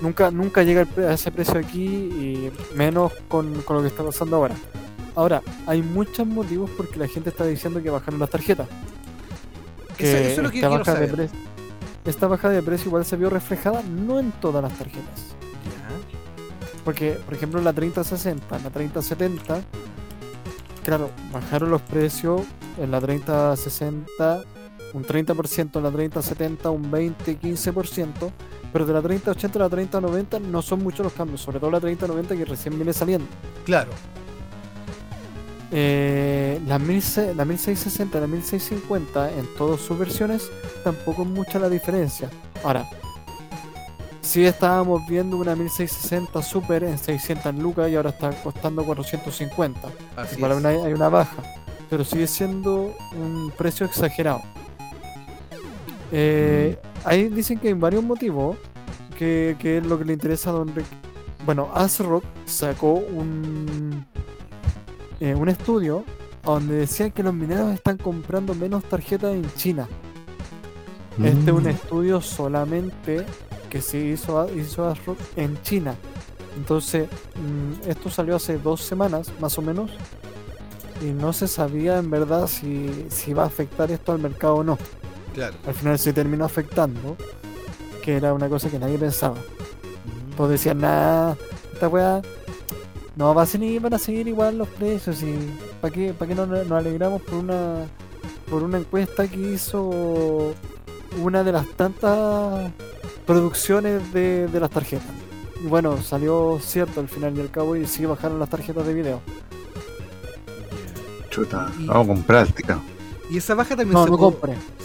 Nunca, nunca llega el a ese precio aquí y menos con, con lo que está pasando ahora. Ahora, hay muchos motivos porque la gente está diciendo que bajaron las tarjetas. Eso, eso es lo que yo esta, baja de pre- esta baja de precio igual se vio reflejada no en todas las tarjetas. Porque, por ejemplo, la 3060, la 3070, claro, bajaron los precios en la 3060 un 30%, en la 3070 un 20, 15%, pero de la 3080 a la 3090 no son muchos los cambios, sobre todo la 3090 que recién viene saliendo. Claro. Eh, la, 16, la 1660 y la 1650 en todas sus versiones tampoco es mucha la diferencia. Ahora, si estábamos viendo una 1660 Super en 600 lucas y ahora está costando 450. Así Igual es. una- hay una baja, pero sigue siendo un precio exagerado. Eh, ahí dicen que hay varios motivos que, que es lo que le interesa a Don Rick. Bueno, ASRock sacó un, eh, un estudio donde decía que los mineros están comprando menos tarjetas en China. Este es un Mm. estudio solamente que se hizo, hizo ASRock en China. Entonces, mm, esto salió hace dos semanas, más o menos, y no se sabía en verdad si, si iba a afectar esto al mercado o no. Claro. Al final se terminó afectando, que era una cosa que nadie pensaba. Todos decían, nada, esta weá no va a seguir, van a seguir igual los precios y ¿para qué, para qué no nos alegramos por una por una encuesta que hizo una de las tantas producciones de, de las tarjetas? Y bueno, salió cierto al final y al cabo y sí bajaron las tarjetas de video. Chuta, vamos a comprar, tío. Y esa baja también No, se, no pudo,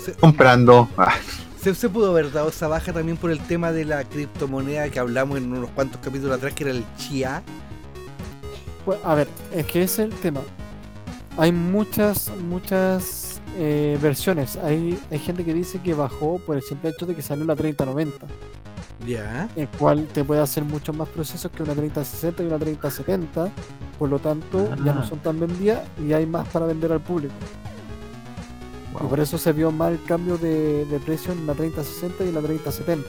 se, Comprando. Ah, se- se pudo haber dado esa baja también por el tema de la criptomoneda que hablamos en unos cuantos capítulos atrás, que era el Chia. Pues, a ver, es que ese es el tema. Hay muchas, muchas eh, versiones. Hay, hay gente que dice que bajó por el simple hecho de que salió la 3090, Ya. el cual te puede hacer muchos más procesos que una 3060 y una 3070. Por lo tanto, ya no Ah. son tan vendidas y hay más para vender al público. Y por eso se vio mal cambio de, de precio en la 3060 y en la 3070.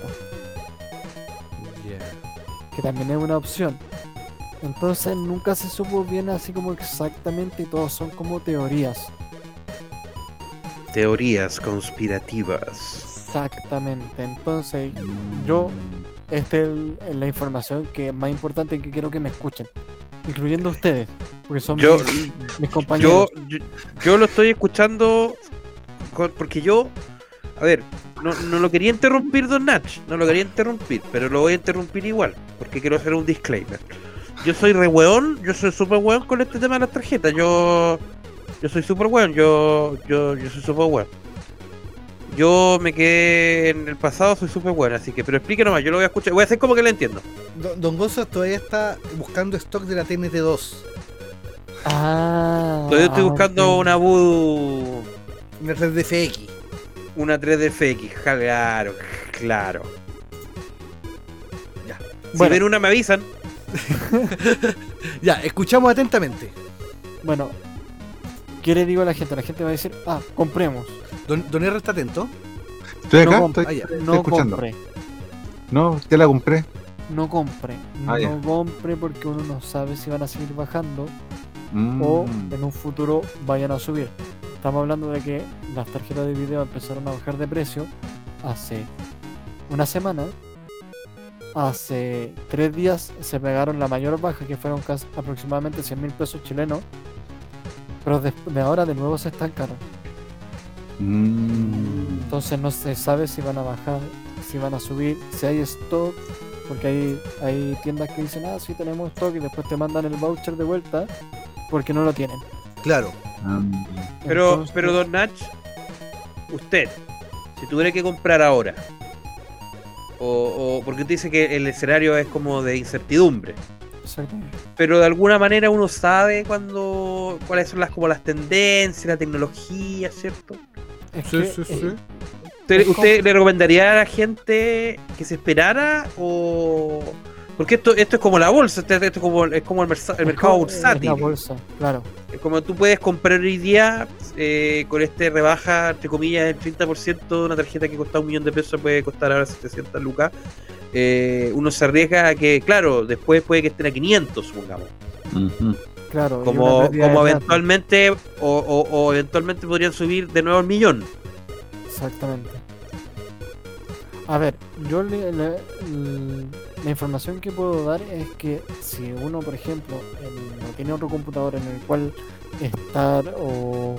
que también es una opción. Entonces nunca se supo bien así como exactamente y todos son como teorías. Teorías conspirativas. Exactamente. Entonces yo, esta es la información que es más importante que quiero que me escuchen. Incluyendo ustedes, porque son Yo, mis, mis compañeros. yo, yo, yo lo estoy escuchando con- porque yo, a ver, no, no lo quería interrumpir Don Natch, no lo quería interrumpir, pero lo voy a interrumpir igual, porque quiero hacer un disclaimer. Yo soy re weón, yo soy super weón con este tema de las tarjetas, yo yo soy super weón, yo, yo, yo soy super weón. Yo me quedé en el pasado, soy super weón, así que, pero explique nomás, yo lo voy a escuchar, voy a hacer como que lo entiendo. Don, Don Gonzo todavía está buscando stock de la TNT2. Ah, Todavía estoy buscando una Voodoo Una 3DFX. Una 3DFX, claro, claro. Ya. Si Bueno. ven una me avisan. Ya, escuchamos atentamente. Bueno, ¿qué le digo a la gente? La gente va a decir, ah, compremos. Don, Don R está atento. Estoy acá, no estoy, Ah, No escuchando. compre. No, ya la compré. No compre. Ah, no ya. compre porque uno no sabe si van a seguir bajando Mm. o en un futuro vayan a subir. Estamos hablando de que las tarjetas de video empezaron a bajar de precio hace una semana. Hace tres días se pegaron la mayor baja, que fueron casi aproximadamente 100 mil pesos chilenos. Pero de, de ahora de nuevo se estancaron. Mm. Entonces no se sabe si van a bajar, si van a subir, si hay stock. Porque hay, hay tiendas que dicen, ah, sí tenemos stock y después te mandan el voucher de vuelta porque no lo tienen. Claro. Mm. Pero, Entonces- pero Don Nach, usted, si tuviera que comprar ahora, o, o- porque usted dice que el escenario es como de incertidumbre, pero de alguna manera uno sabe cuando cuáles son las como las tendencias, la tecnología, ¿cierto? Es Sí, que, sí, sí. eh, ¿Usted, le recomendaría a la gente que se esperara o porque esto esto es como la bolsa, esto, esto es como es como el, mersa- el es mercado como- es bursátil. la bolsa, claro. Es como tú puedes comprar hoy día eh, con este rebaja, entre comillas, el 30% de una tarjeta que costaba un millón de pesos puede costar ahora 700 lucas. Eh, uno se arriesga a que, claro, después puede que estén a 500, supongamos. Ujú. Claro, Como, como eventualmente, o, o- o eventualmente podrían subir de nuevo al millón. Exactamente. A ver, yo le- la información que puedo dar es que si uno, por ejemplo, no tiene otro computador en el cual estar o,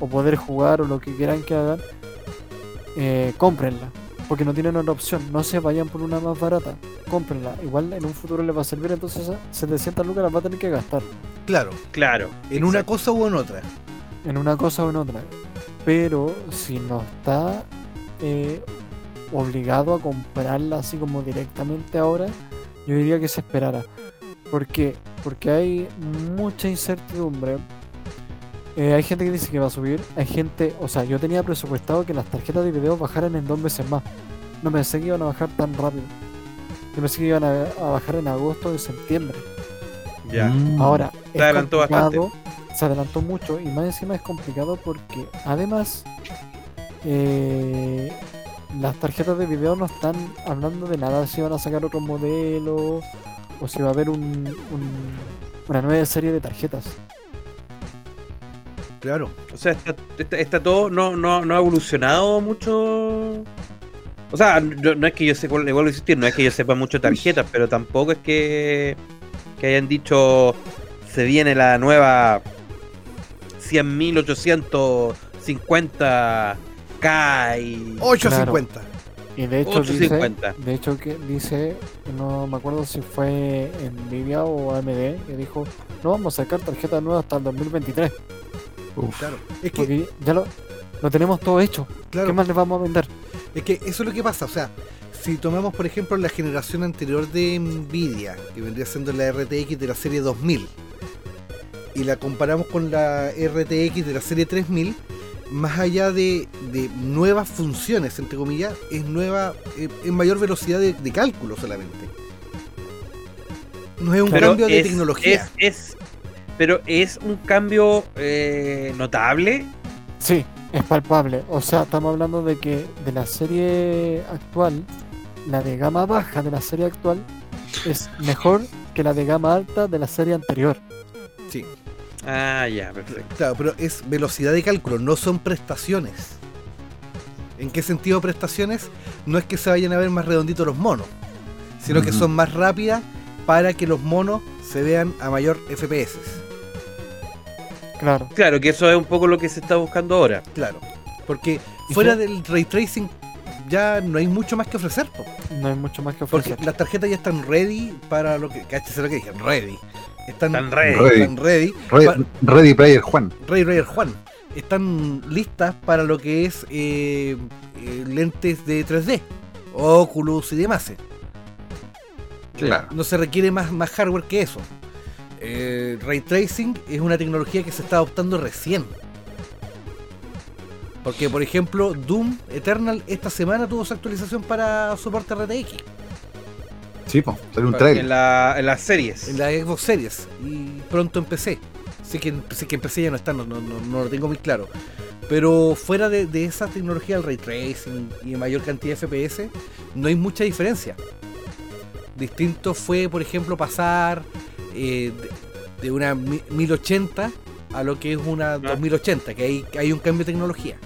o poder jugar o lo que quieran que hagan, eh, cómprenla. Porque no tienen otra opción. No se vayan por una más barata. Cómprenla. Igual en un futuro les va a servir, entonces esas 700 lucas las va a tener que gastar. Claro. Claro. En una cosa o en otra. en una cosa o en otra. Pero si no está eh, obligado a comprarla así como directamente ahora, yo diría que se esperara. ¿Por qué? Porque hay mucha incertidumbre. Eh, hay gente que dice que va a subir. Hay gente, o sea, yo tenía presupuestado que las tarjetas de video bajaran en dos meses más. No pensé que iban a bajar tan rápido. Yo pensé que iban a, a bajar en agosto o en septiembre. Ya. Mm. Ahora, es adelantó bastante. Se adelantó mucho y más encima es complicado porque además eh, las tarjetas de video no están hablando de nada si van a sacar otro modelo o si va a haber un, un- una nueva serie de tarjetas. Claro. O sea, está, está- está todo, no, no, no ha evolucionado mucho. O sea, no, no es que yo sepa, le vuelvo a insistir, no es que yo sepa mucho tarjetas, pero tampoco es que, que hayan dicho se viene la nueva 100.850K y 850. Y de hecho dice, 850. de hecho que dice, no me acuerdo si fue Nvidia o AMD, que dijo, no vamos a sacar tarjetas nuevas hasta el 2023, Uf. Claro. Es que, porque ya lo, lo tenemos todo hecho. claro, ¿Qué más les vamos a vender? es que eso es lo que pasa. O sea, si tomamos, por ejemplo, la generación anterior de Nvidia, que vendría siendo la RTX de la serie 2000, y la comparamos con la RTX de la serie 3000, más allá de, de nuevas funciones, entre comillas, es nueva, eh, en mayor velocidad de, de cálculo solamente. No es un Pero cambio de es- tecnología. Es, es- pero es un cambio eh, notable. Sí, es palpable. O sea, estamos hablando de que de la serie actual, la de gama baja de la serie actual es mejor que la de gama alta de la serie anterior. Sí, Ah, ya, perfecto. claro, pero es velocidad de cálculo, no son prestaciones. ¿En qué sentido prestaciones? No es que se vayan a ver más redonditos los monos, sino que son más rápidas para que los monos se vean a mayor FPS. Claro. Claro, que eso es un poco lo que se está buscando ahora. Claro, porque ¿Y fuera del ray tracing ya no hay mucho más que ofrecer. po. No hay mucho más que Porque ofrecer. las tarjetas ya están ready para lo que. Cáchese lo que dije, ready. Están, Están ready. están ready. Ready, Pa- Ready Player Juan. Ray Rayer Juan. Están listas para lo que es eh, eh, lentes de 3D, Oculus y demás. Claro. No se requiere más, más hardware que eso. Eh, Ray Tracing es una tecnología que se está adoptando recién. Porque, por ejemplo, Doom Eternal esta semana tuvo su actualización para soporte RTX Sí, pues, salió un En, trailer. la, en las series. en la Xbox Series y pronto en PC. Sé que, sé que en PC ya no está, no, no, no- no lo tengo muy claro. Pero fuera de, de esa tecnología, el ray tracing y mayor cantidad de FPS, no hay mucha diferencia. Distinto fue, por ejemplo, pasar eh, de, de una mi- 1080 a lo que es una 2080, que hay, hay un cambio de tecnología.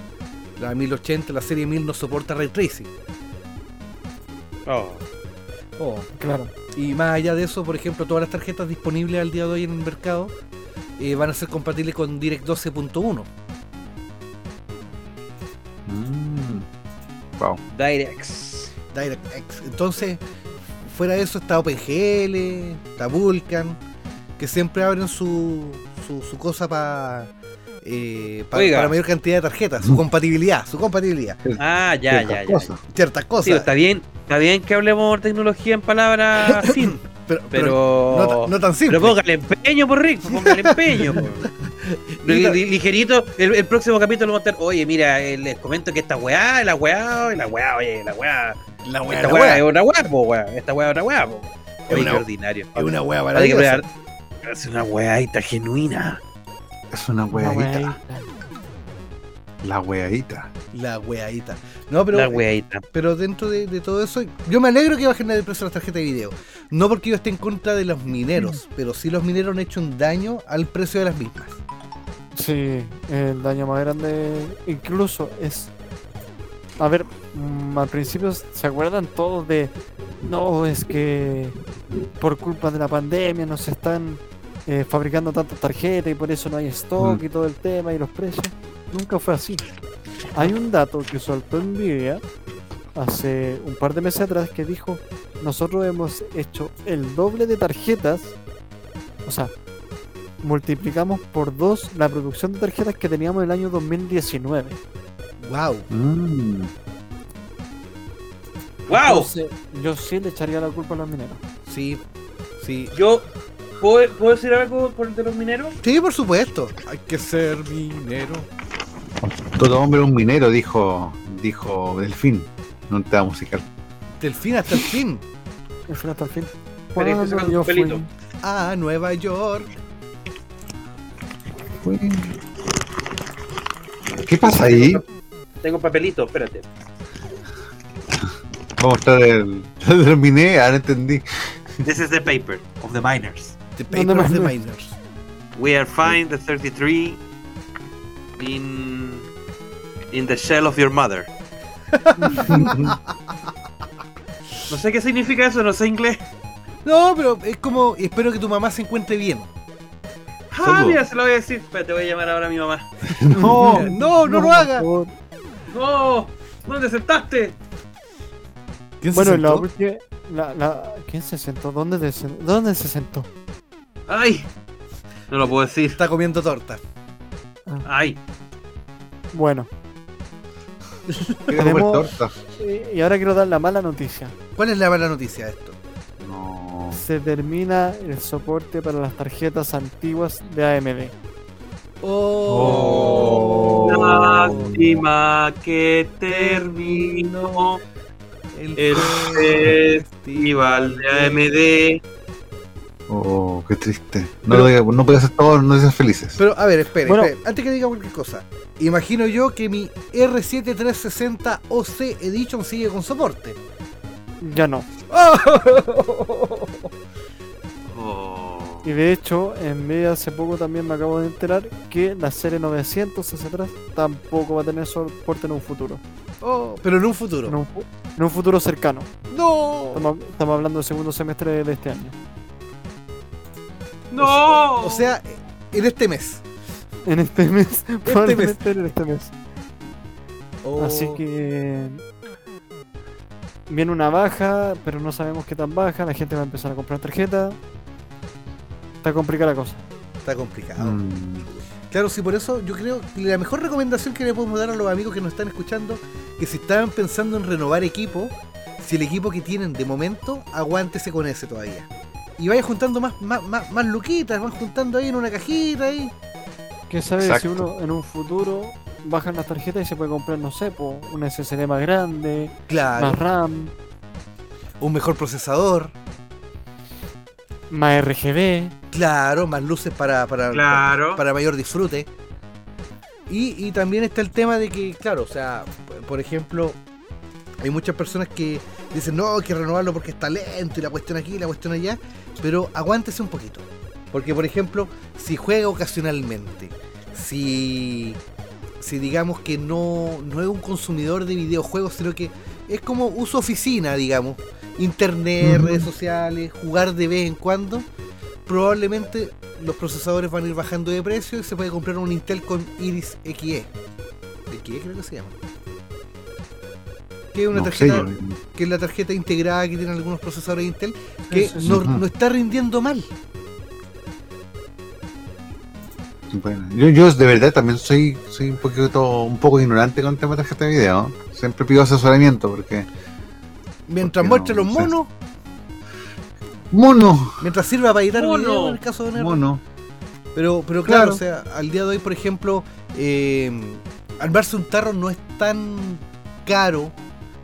La 1080, la serie 1000 no soporta ray tracing. Oh. Oh, Claro. Y más allá de eso, por ejemplo, todas las tarjetas disponibles al día de hoy en el mercado eh, van a ser compatibles con Direct 12.1. Mm. Wow. DirectX. DirectX. Entonces, fuera de eso está OpenGL, está Vulkan, que siempre abren su, su, su cosa para Oiga. para mayor cantidad de tarjetas, su compatibilidad, su compatibilidad. Ah, ya, Ciertas ya, ya. cosas. Ciertas Sí, cosas. está bien, está bien que hablemos de tecnología en palabras sin, pero, pero pero no, no tan simple. Pero póngale empeño, por Rick, póngale empeño. po. Li- li- Ligerito, el, el próximo capítulo vamos a estar, oye, mira, eh, les comento que esta weá, la weá, la weá, oye, la weá, la wea, esta la weá wea. es una weá, po, weá, esta weá es otra weá, po. Es Oye, una- qué ordinario. Es una maravillosa. probar- Es una weadita genuina. Es una weadita. La weadita. La weadita. No, pero La weadita. Pero dentro de, de todo eso, yo me alegro que bajen el precio de las tarjetas de video. No porque yo esté en contra de los mineros, pero sí los mineros han hecho un daño al precio de las mismas. Sí, el daño más grande incluso es... A ver, mm, al principio se acuerdan todos de... No, es que por culpa de la pandemia no se están eh, fabricando tantas tarjetas y por eso no hay stock Mm. y todo el tema y los precios. Nunca fue así. Hay un dato que soltó Nvidia hace un par de meses atrás que dijo, nosotros hemos hecho el doble de tarjetas, o sea, multiplicamos por dos la producción de tarjetas que teníamos en el año 2019. ¡Wow! Mm. ¡Wow! Entonces, yo sí le echaría la culpa a los mineros. Sí, sí. Yo, ¿puedo, ¿puedo decir algo por de los mineros? Sí, por supuesto. Hay que ser minero. Todo hombre es un minero, dijo, dijo Delfín. No un tema musical. Del fin hasta el fin. El fin hasta el fin. Pero este un yo fui-. A Nueva York. ¿Qué pasa ahí? Tengo papelito, espérate. Vamos a mostrar el. Lo terminé, ahora entendí. This is the paper of the miners. The ¿Dónde Paper of the? Miners. We are find the 33 in in the shell of your mother. No sé qué significa eso, no sé inglés. No, pero es como. Espero que tu mamá se encuentre bien. Ah, mira, se lo voy a decir. Espérate, voy a llamar ahora a mi mamá. No, no, no lo por haga. favor. ¡No! ¿Dónde sentaste? ¿Quién se Bueno, la sentó? última. La, la- ¿Quién se sentó? ¿Dónde, de- ¿Dónde se sentó? ¡Ay! No lo puedo decir. Está comiendo torta. ¡Ay! Bueno, Tenemos- torta. y ahora quiero dar la mala noticia. ¿Cuál es la mala noticia de esto? No. Se termina el soporte para las tarjetas antiguas de AMD. Oh. No, Lástima que terminó El, el festival de AMD. Oh, qué triste. No, lo diga- no puede hacer todos no seas felices. Pero, a ver, espere, Bueno. espere, antes que diga cualquier cosa. Imagino yo que mi R7 360 OC Edition sigue con soporte. Ya no. Oh. Y de hecho, en medio hace poco también me acabo de enterar que la serie 900 hacia atrás tampoco va a tener soporte en un futuro. Oh, pero en un En futuro. un, en un futuro cercano. No. Estamos, estamos hablando del segundo semestre de este año. ¡No! O sea, en este mes. En este mes. probablemente en este mes. Oh. Así que. Viene una baja, pero no sabemos qué tan baja. La gente va a empezar a comprar tarjeta. Está complicada la cosa. Está complicado. Mm, Claro, sí, por eso yo creo que la mejor recomendación que le podemos dar a los amigos que nos están escuchando, que si estaban pensando en renovar equipo, si el equipo que tienen de momento, aguántese con ese todavía. Y vaya juntando más, más, más, más luquitas, van juntando ahí en una cajita ahí. ¿Qué sabe si uno en un futuro bajan las tarjetas y se puede comprar, no sé, po, una SSD más grande, Claro, más RAM, un mejor procesador, más RGB? claro, más luces para, para, Claro. para mayor disfrute. Y, y también está el tema de que, claro, o sea, por ejemplo, hay muchas personas que dicen, no, hay que renovarlo porque está lento y la cuestión aquí y la cuestión allá, pero aguántese un poquito. Porque, por ejemplo, si juega ocasionalmente, si, si digamos que no, no es un consumidor de videojuegos, sino que es como uso oficina, digamos, internet, redes sociales, jugar de vez en cuando, probablemente los procesadores van a ir bajando de precio y se puede comprar un Intel con Iris XE. XE creo que se llama. Que es una no tarjeta, yo- que es la tarjeta integrada que tienen algunos procesadores Intel, que sí. no, Ujú. no está rindiendo mal. Bueno, yo, yo de verdad también soy, soy un poquito un poco ignorante con el tema de tarjeta de video. Siempre pido asesoramiento porque. Mientras qué muestre no? los monos, Mono, mientras sirva para editar Mono. video en el caso de Nerd. mono. Pero, pero claro, Claro. o sea, al día de hoy, por ejemplo, eh, armarse un tarro no es tan caro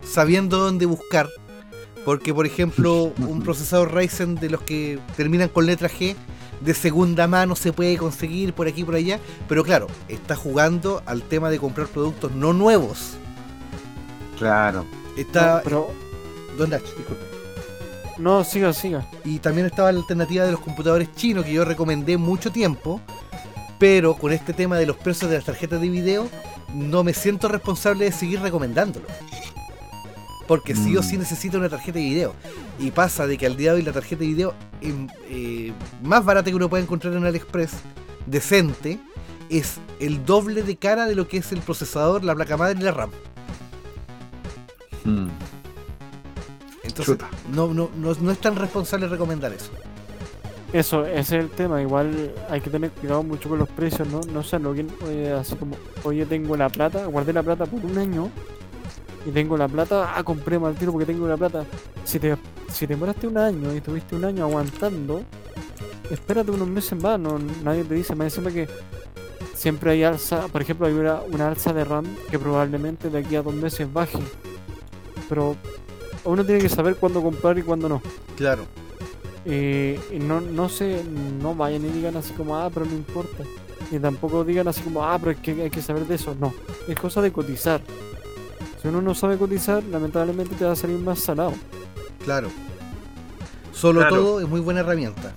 sabiendo dónde buscar. Porque, por ejemplo, un procesador Ryzen de los que terminan con letra G de segunda mano se puede conseguir por aquí y por allá. Pero claro, está jugando al tema de comprar productos no nuevos. Claro. Está. No, pero Don Nach, disculpe. no, siga, siga. Y también estaba la alternativa de los computadores chinos que yo recomendé mucho tiempo. Pero con este tema de los precios de las tarjetas de video, no me siento responsable de seguir recomendándolo. Porque sí o Mm. sí necesito una tarjeta de video. Y pasa de que al día de hoy la tarjeta de video eh, más barata que uno puede encontrar en AliExpress, decente, es el doble de cara de lo que es el procesador, la placa madre y la RAM. Mm. Entonces, no, no, no, no es tan responsable recomendar eso. Eso, ese es el tema. Igual hay que tener cuidado mucho con los precios, ¿no? No sé, no, oye, así como, oye, tengo la plata, guardé la plata por un año y tengo la plata, ah, compré mal tiro porque tengo la plata. Si te, si te demoraste un año y estuviste un año aguantando, espérate unos meses más, no, nadie te dice, más encima que siempre hay alza, por ejemplo, hay una, una alza de RAM que probablemente de aquí a dos meses baje. Pero uno tiene que saber cuándo comprar y cuándo no. Claro. Eh, y no, no se, no vayan y digan así como, ah, pero no importa. Y tampoco digan así como, ah, pero es que hay que saber de eso. No, es cosa de cotizar. Si uno no sabe cotizar, lamentablemente te va a salir más salado. Claro. Solo Claro. todo es muy buena herramienta.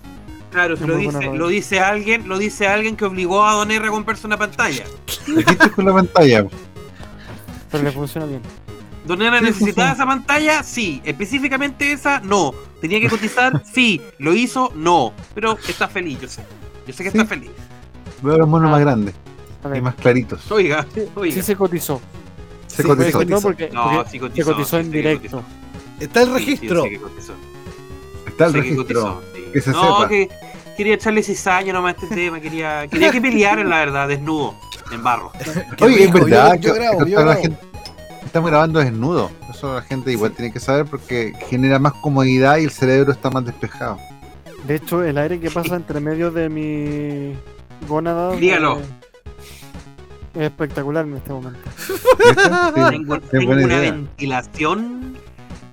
Claro, lo dice, lo dice alguien, lo dice alguien que obligó a Don R a comprarse una pantalla. Estoy con la pantalla. Pero le funciona bien. ¿Don R necesitaba esa pantalla? Sí. Específicamente esa, no. ¿Tenía que cotizar? Sí. ¿Lo hizo? No. Pero está feliz, yo sé. Yo sé que Sí. está feliz. Veo los monos Ah. más grandes y más claritos. Oiga, sí, oiga. sí se cotizó. Se Sí, cotizó. No, porque, No, porque sí se cotizó, en sí, directo. Está el registro. sí. Está el Sí que registro. cotizó, sí. que se no, sepa. que quería echarle cizaña nomás a este tema. Quería, quería que pelearan, la verdad, desnudo, en barro. Oye, es verdad yo- yo que grabo, yo gente- estamos grabando desnudo. Eso la gente igual tiene que saber porque genera más comodidad y el cerebro está más despejado. De hecho, el aire que pasa entre medio de mi gónada. Dígalo. eh, Es espectacular en este momento. Tengo, una idea. ventilación.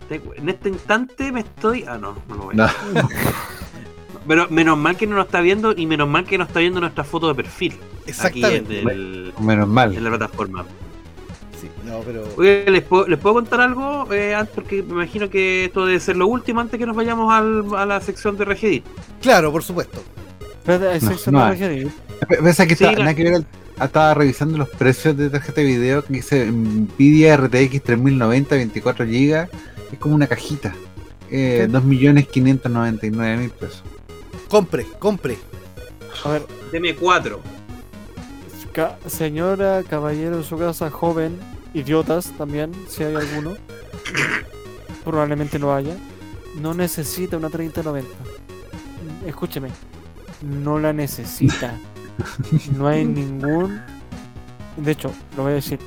Tengo- en este instante me estoy. Ah, no, no lo voy No. Pero menos mal que no nos está viendo y menos mal que no está viendo nuestra foto de perfil. Aquí en, Exactamente. el- Menos mal. en la plataforma. Sí, no, pero. Oye, ¿les puedo, ¿les puedo contar algo? Eh, antes, porque me imagino que esto debe ser lo último antes que nos vayamos al- a la sección de Regedit. Claro, por supuesto. Pero hay No, sección no de hay. A que Sí, está- la- nada que ver, estaba revisando los precios de tarjeta de video que dice Nvidia RTX 3090 24 GB. Es como una cajita. Eh, ¿Qué? 2.599.000 pesos. Compre, compre. A ver, DM4. ca- señora, caballero en su casa, joven, idiotas también, si hay alguno. Probablemente lo haya. No necesita una 3090. Escúcheme. No la necesita. No hay ningún. De hecho, lo voy a decir.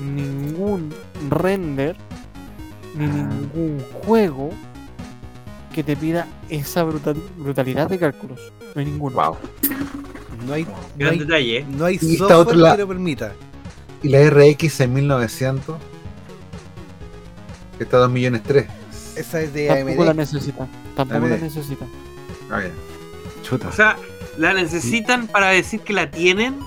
Ningún render. Ni ningún juego que te pida esa brutal- brutalidad de cálculos. No hay ninguno. Wow. No hay, no Gran hay, detalle. ¿eh? no hay Y software otra la- que lo permita. Y la RX en 1900. Que está a 2 millones 3. Esa es de Tampoco la AMD. necesita. Tampoco la necesita. Chuta. O sea, la necesitan para decir que la tienen,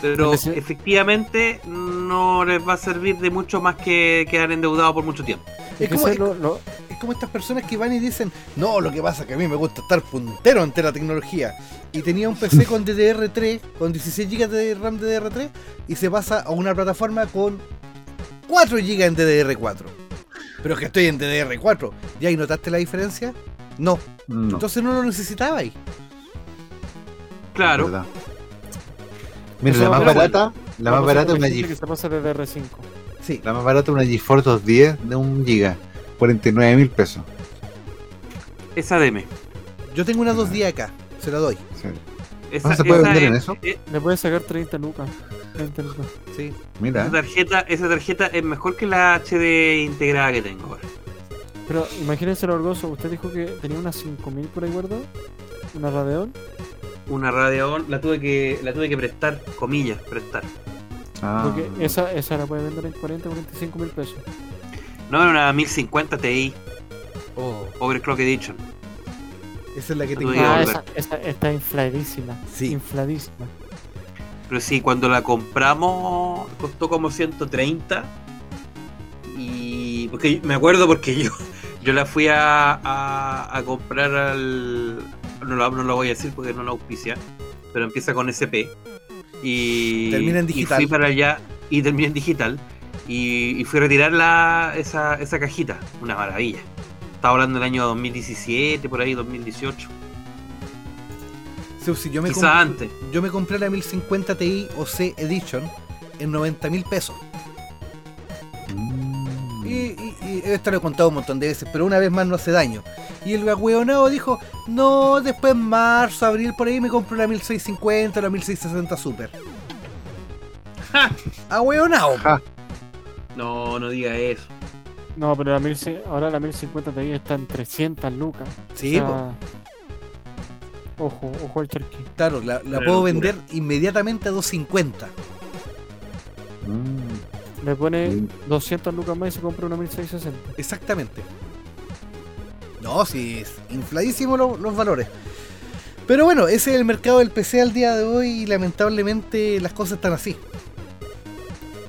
pero efectivamente no les va a servir de mucho más que quedar endeudados por mucho tiempo. Es como, ese es, lo- lo- es como estas personas que van y dicen, no, lo que pasa es que a mí me gusta estar puntero ante la tecnología. Y tenía un PC con DDR3, con 16 GB de RAM DDR3, y se pasa a una plataforma con 4 GB en DDR4. Pero es que estoy en DDR4. ¿Ya ahí notaste la diferencia? No. No, Entonces no lo necesitabais. Claro. verdad. Mira, Eso la más barata, la más barata es una gente que Ge- se pasa de DR5. Sí. la más barata es una GeForce 210 de 1 GB, 49 mil pesos. Esa DM. Yo tengo una 2 días acá. Se la doy. Sí. Esa, ¿No se puede esa vender en es- eso? eh, Le puedes sacar 30 lucas. 30 lucas. Sí. Mira, Esa tarjeta, esa tarjeta es mejor que la HD integrada que tengo ahora. Pero imagínense lo orgulloso. Usted dijo que tenía unas 5000 por ahí guardado. Una Radeon. Una Radeon, la tuve que, la tuve que prestar, comillas, prestar. Ah, Porque esa, esa la puede vender en 40, 45 mil pesos. No, era una 1050 Ti, Oh, Overclock Edition. esa es la que Tú tengo. digas, Ah, esa está infladísima. Sí. Infladísima. Pero sí, cuando la compramos costó como 130. Y. Porque me acuerdo porque yo, yo la fui a, a, a comprar al. No lo, no lo voy a decir porque no la auspicia. Pero empieza con SP. Y. Termina en y digital. fui para allá y termina en digital. Y, y fui a retirar la, esa, esa cajita. Una maravilla. Estaba hablando del año 2017, por ahí, 2018. Sí, sí, yo me Quizá antes. Yo me compré la 1050 Ti OC Edition en 90 mil pesos. mm, Y, y- y esto lo he contado un montón de veces, pero una vez más no hace daño. Y el agüeonado dijo, no, después en marzo, abril, por ahí me compro la 1650 o la 1660 Super. ¡Ja! Agüeonado. Ja. No, no diga eso. No, pero la 1000, ahora la 1050 Ti está en 300 lucas. Sí, O sea, Ojo, ojo al charqui. claro, la, puedo locura. vender inmediatamente a 250. mm. Le pone Sí. 200 lucas más y se compra una 1660. Exactamente. No, sí, es infladísimo lo- los valores. Pero bueno, ese es el mercado del PC al día de hoy y lamentablemente las cosas están así.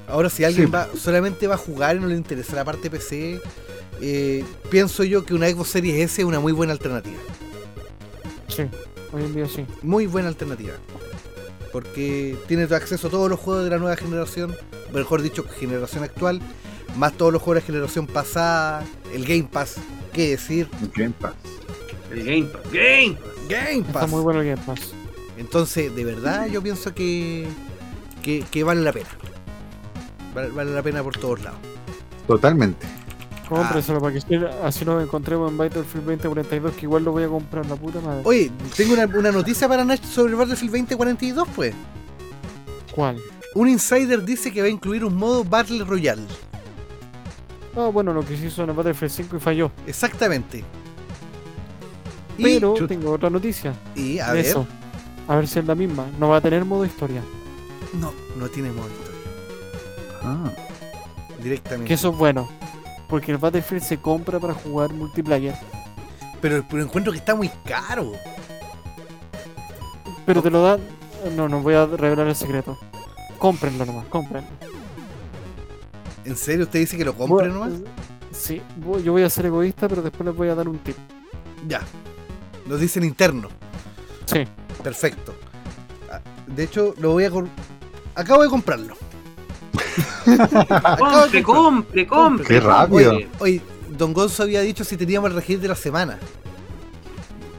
Ahora si alguien Sí. va, solamente va a jugar y no le interesa la parte PC, eh, pienso yo que una Xbox Series S es una muy buena alternativa. Sí, hoy en día sí. Muy buena alternativa. Porque tiene acceso a todos los juegos de la nueva generación, mejor dicho, generación actual, más todos los juegos de la generación pasada, el Game Pass, qué decir, Game Pass. El Game Pass. Game Pass. Game Está Pass. muy bueno el Game Pass. Entonces, de verdad, yo pienso que, que, que vale la pena. Vale, vale la pena por todos lados. Totalmente. Cómpreselo para que así- nos encontremos en Battlefield 2042, que igual lo voy a comprar, la puta madre. Oye, tengo una, una noticia para Nach sobre Battlefield 2042, pues. ¿Cuál? Un insider dice que va a incluir un modo Battle Royale. Ah, bueno, lo que se hizo en el Battlefield 5 y falló. Exactamente. Y, Pero Chut. tengo otra noticia. y, a de ver, eso. A ver si es la misma. No va a tener modo historia. No, no tiene modo historia. Ah, Directamente. Que eso es bueno. Porque el Battlefield se compra para jugar multiplayer. Pero, pero encuentro que está muy caro. Pero te lo dan. No, no voy a revelar el secreto. Cómprenlo nomás, cómprenlo. ¿En serio usted dice que lo compre Voy- nomás? Sí, yo voy a ser egoísta, pero después les voy a dar un tip. Ya. Nos dicen interno. Sí. Perfecto. Ah, De hecho, lo voy a... Acabo de comprarlo. Compre, compre, compre. Qué rápido. Oye, Oye, Don Gonzo había dicho si teníamos el registro de la semana.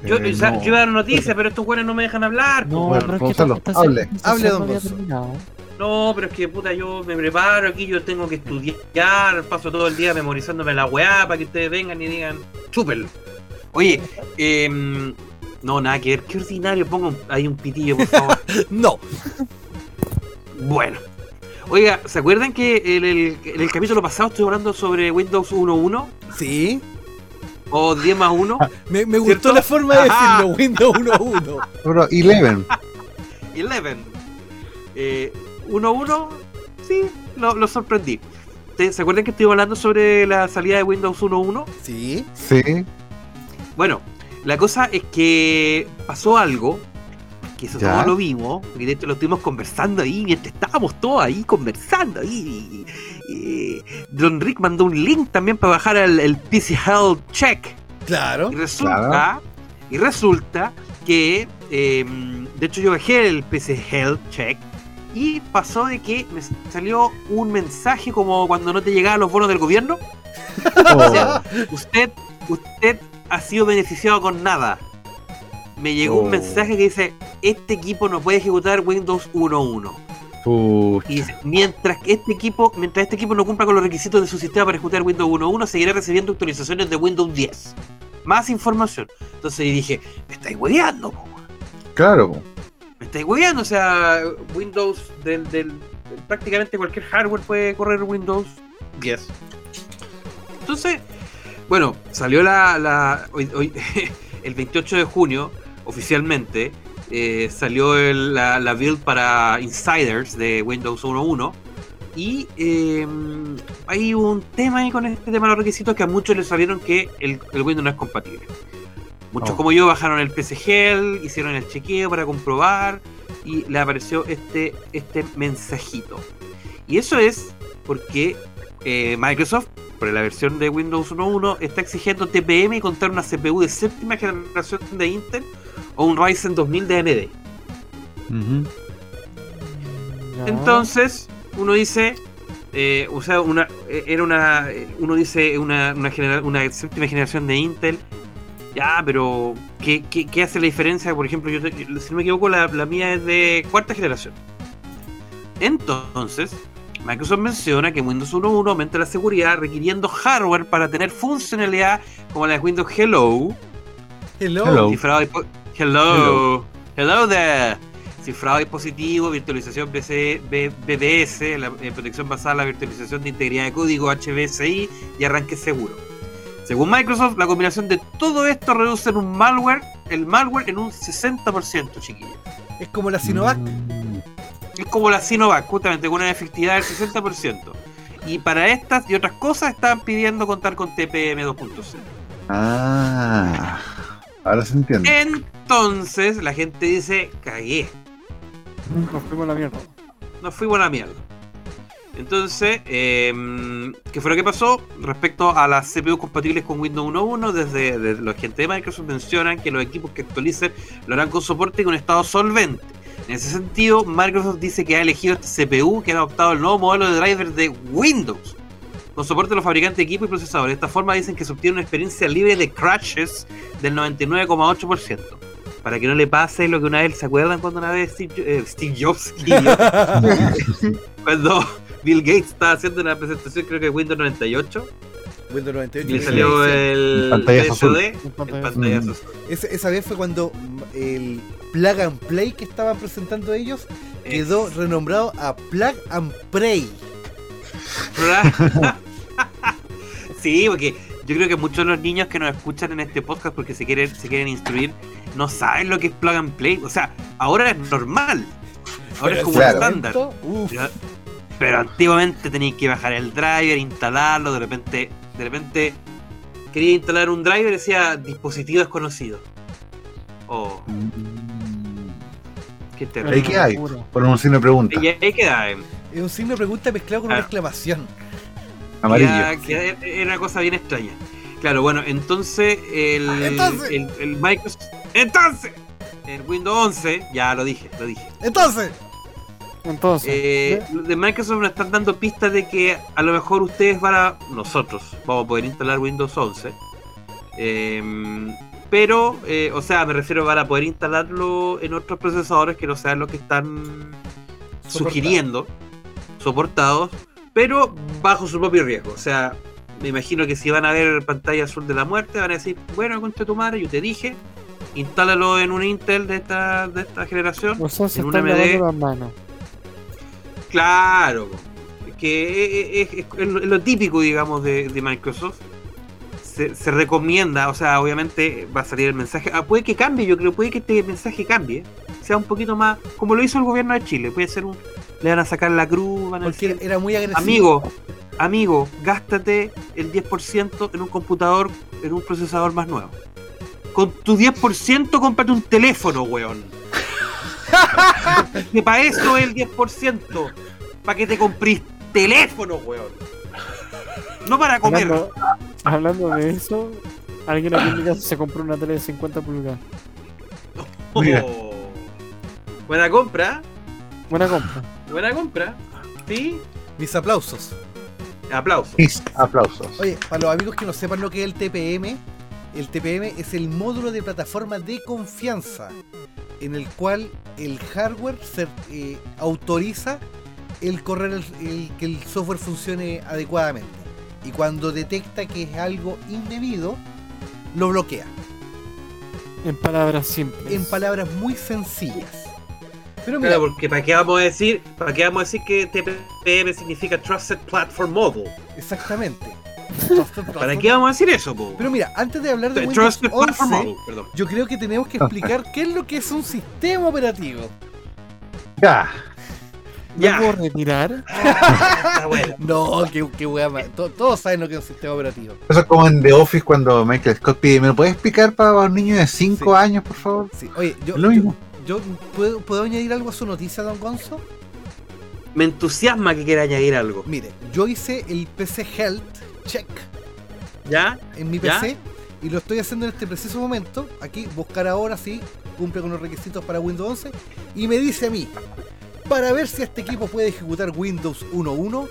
Yo, eh, o sea, no. yo iba a dar noticias, pero estos güeyes no me dejan hablar. No, bueno, pero es que esta- hable. esta Hable, don Gonzo. No, pero es que puta, yo me preparo aquí, yo tengo que estudiar, paso todo el día memorizándome la weá para que ustedes vengan y digan, chúpenlo. Oye, em, no, nada que ver, qué ordinario, ponga un- ahí un pitillo, por favor. No. bueno. Oiga, ¿se acuerdan que en el, en el capítulo pasado estoy hablando sobre Windows 1.1 Sí. o 10 más 1? Me, me ¿Cierto? gustó la forma de Ajá. decirlo. Windows 1.1. Pero Eleven. 11. Eh, 1.1, sí, lo, lo sorprendí. ¿Te- ¿Se acuerdan que estoy hablando sobre la salida de Windows 1.1? Sí. Sí. Bueno, la cosa es que pasó algo, que eso Ya. todos lo vimos, porque de hecho lo estuvimos conversando ahí, mientras estábamos todos ahí conversando ahí. y- y Don Rick mandó un link también para bajar el, el PC Health Check. Claro. Y resulta, y resulta que, eh, de hecho yo bajé el PC Health Check y pasó de que me salió un mensaje como cuando no te llegaban los bonos del gobierno. O sea, usted, usted ha sido beneficiado con nada. Me llegó Oh. un mensaje que dice, este equipo no puede ejecutar Windows 1.1. Pucha. Y mientras que este equipo, mientras este equipo no cumpla con los requisitos de su sistema para ejecutar Windows 1.1, seguirá recibiendo actualizaciones de Windows 10. Más información. Entonces dije, me estáis hueveando. Claro. me estáis hueveando. O sea, Windows del, del- prácticamente cualquier hardware puede correr Windows 10. Entonces, bueno, salió la, la- hoy- hoy- el 28 de junio, oficialmente, eh, salió el- la, la build para Insiders de Windows 1.1. Y eh, hay un tema ahí con este tema de los requisitos que a muchos les salieron que el, el Windows no es compatible. Muchos Oh. como yo bajaron el PCGL, hicieron el chequeo para comprobar y le apareció este, este mensajito. Y eso es porque eh, Microsoft, por la versión de Windows 1.1, está exigiendo TPM y contar una CPU de séptima generación de Intel o un Ryzen 2000 de AMD. Entonces, uno dice, eh, o sea, una, eh, era una, eh, uno dice una, una, genera- una séptima generación de Intel. Ya, pero ¿qué, qué, qué hace la diferencia? Por ejemplo, yo te- si no me equivoco, la, la mía es de cuarta generación. Entonces, Microsoft menciona que Windows 1.1 aumenta la seguridad requiriendo hardware para tener funcionalidad como la de Windows Hello, Hello. Hello. Hello. Hello there. Cifrado dispositivo, virtualización BC, B- BBS, la eh, protección basada en la virtualización de integridad de código HBSI y arranque seguro. Según Microsoft, la combinación de todo esto reduce en un malware, el malware en un 60%, chiquillos. Es como la Sinovac. Mm. Es como la Sinovac, justamente con una efectividad del 60%. Y para estas y otras cosas estaban pidiendo contar con TPM 2.0. Ah. Ahora se entiende. Entonces la gente dice, cagué, Nos fuimos a la mierda. nos fuimos a la mierda. Entonces, em, ¿qué fue lo que pasó? Respecto a las CPU compatibles con Windows 1.1, desde, desde los gente de Microsoft mencionan que los equipos que actualicen lo harán con soporte y con estado solvente. En ese sentido, Microsoft dice que ha elegido este CPU que ha adoptado el nuevo modelo de driver de Windows, con soporte de los fabricantes de equipo y procesadores. De esta forma dicen que se obtiene una experiencia libre de crashes del 99,8%. Para que no le pase lo que una vez, ¿se acuerdan cuando una vez Steve, eh, Steve Jobs, cuando Bill Gates estaba haciendo una presentación, creo que de Windows 98, Windows 98. y salió el Pantallazo azul. Pantallazo. Esa, vez fue cuando el Plug and Play que estaban presentando ellos quedó renombrado a Plug and Pray. sí, porque yo creo que muchos de los niños que nos escuchan en este podcast porque se quieren, se quieren instruir, no saben lo que es plug and play. O sea, ahora es normal. Ahora es como Claro. un estándar. Pero, pero antiguamente tenías que bajar el driver, instalarlo, de repente, de repente quería instalar un driver y decía dispositivo desconocido. Oh, qué Ahí terrible. que hay, locura. por un signo de pregunta. Y ahí queda. eh. Es un signo de pregunta mezclado con una Ah. exclamación. Amarillo. Era una cosa bien extraña. Claro, bueno, entonces el, Entonces. el, el Microsoft. Entonces, el Windows 11, ya lo dije, lo dije. Entonces, Entonces, Eh, ¿ve? de Microsoft nos están dando pistas de que a lo mejor ustedes van a. Nosotros vamos a poder instalar Windows 11. Eh, pero, eh, o sea, me refiero van a poder instalarlo en otros procesadores que no sean los que están sugiriendo, soportados, pero bajo su propio riesgo. O sea, me imagino que si van a ver pantalla azul de la muerte, van a decir, bueno, contra tu madre, yo te dije, instálalo en un Intel de esta, de esta generación. o sea, se en un AMD. Claro, que es, es- es lo- es lo típico, digamos, de, de Microsoft. Se, se recomienda, o sea, obviamente va a salir el mensaje. Ah, puede que cambie, yo creo, puede que este mensaje cambie. Sea un poquito más, como lo hizo el gobierno de Chile. Puede ser un. Le van a sacar la cruz, van a decir. era muy agresivo. Amigo, amigo, gástate el 10% en un computador, en un procesador más nuevo. Con tu 10% cómprate un teléfono, weón. que para eso es el 10%. Para que te comprís teléfono, weón. No para comer. Hablando, hablando de eso, alguien aquí en mi casa se compró una tele de 50 pulgadas. Oh. Buena compra, Buena compra. buena compra. Sí. Mis aplausos. Aplausos. Mis aplausos. Oye, para los amigos que no sepan lo que es el TPM, el TPM es el módulo de plataforma de confianza en el cual el hardware se, eh, autoriza el correr el, el- que el software funcione adecuadamente. Y cuando detecta que es algo indebido, lo bloquea. En palabras simples. En palabras muy sencillas. Pero mira, Claro, porque para qué vamos a decir, para qué vamos a decir que TPM significa Trusted Platform Model. exactamente. ¿Para qué vamos a decir eso, po? Pero mira, antes de hablar de Windows Trusted Platform 11, Model, perdón. yo creo que tenemos que explicar qué es lo que es un sistema operativo. Ya. ¿Me Ya. puedo retirar? Está bueno. No, qué, qué wea más. To- Todos saben lo que es un sistema operativo. Eso es como en The Office cuando Michael Scott pide, ¿me lo puedes explicar para un niño de 5 Sí. años, por favor? Sí. Oye, yo, Lo mismo. yo, yo- ¿puedo, ¿puedo añadir algo a su noticia, don Gonzo? Me entusiasma que quiera añadir algo. Mire, yo hice el PC Health Check ¿Ya? en mi ¿Ya? PC y lo estoy haciendo en este preciso momento. Aquí, buscar ahora si cumple con los requisitos para Windows 11. Y me dice a mí, para ver si este equipo puede ejecutar Windows 1.1,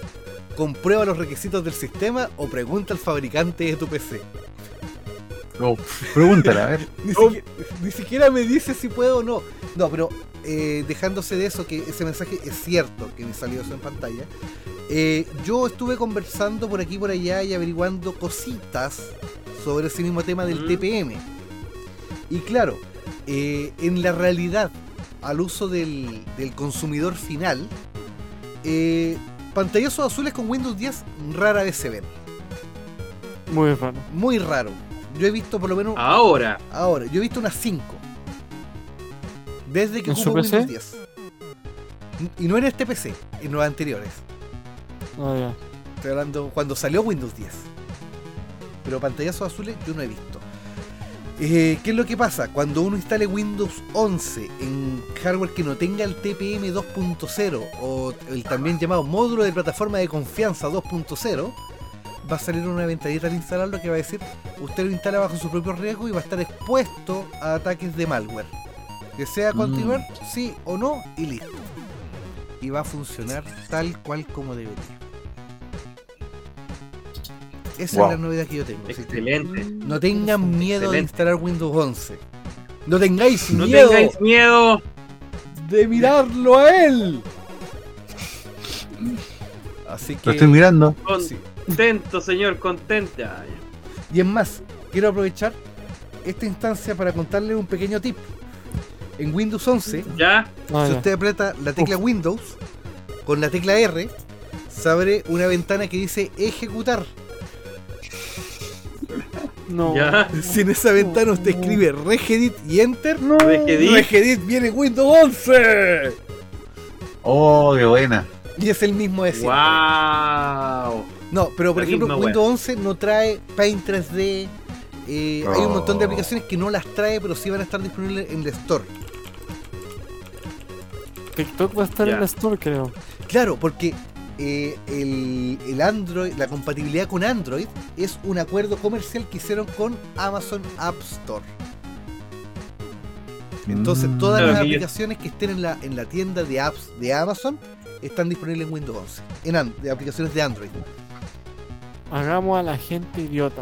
comprueba los requisitos del sistema o pregunta al fabricante de tu PC. No, pregúntale, a ver. Ni, siquiera, ni siquiera me dice si puedo o no. No, pero eh, dejándose de eso, que ese mensaje es cierto, que me salió eso en pantalla. eh, yo estuve conversando por aquí y por allá y averiguando cositas sobre ese mismo tema del Mm. TPM. Y claro, eh, en la realidad, al uso del, del consumidor final, eh, pantallazos azules con Windows 10 rara vez se ven. Muy raro. Muy raro. Yo he visto por lo menos Ahora. Ahora, yo he visto unas 5. Desde que ¿En su ocupo? Windows 10. Y no en este PC, en los anteriores. Ah, ya. Estoy hablando cuando salió Windows 10. Pero pantallazos azules yo no he visto. Eh, ¿Qué es lo que pasa? Cuando uno instale Windows 11 en hardware que no tenga el TPM 2.0 o el también llamado módulo de plataforma de confianza 2.0, va a salir una ventanita al instalarlo que va a decir usted lo instala bajo su propio riesgo y va a estar expuesto a ataques de malware. ¿Desea continuar? Sí o no y listo. Y va a funcionar tal cual como debería. Esa Wow. es la novedad que yo tengo. Excelente. no tengan miedo de instalar Windows 11. No tengáis No miedo tengáis miedo. de mirarlo a él. Así Lo que. estoy mirando. sí. Contento, señor, contenta. Y es más, quiero aprovechar esta instancia para contarle un pequeño tip. En Windows 11, ¿Ya? Ah, si ya. usted aprieta la tecla Windows con la tecla R, se abre una ventana que dice ejecutar. No. ¿Ya? Si en esa ventana usted escribe regedit y enter, No. Regedit. regedit viene Windows 11. Oh, qué buena. Y es el mismo de siempre. ¡Wow! No, pero por La ejemplo, Windows 11 no trae Paint 3D. eh, Hay un montón de Oh. aplicaciones que no las trae, pero sí van a estar disponibles en el store. TikTok va a estar en la store, creo. Claro, porque eh, el, el Android, la compatibilidad con Android es un acuerdo comercial que hicieron con Amazon App Store. Entonces, Mm. todas Claro, las yo- aplicaciones que estén en la, en la tienda de apps de Amazon están disponibles en Windows 11, en an- de aplicaciones de Android. Hagamos a la gente idiota.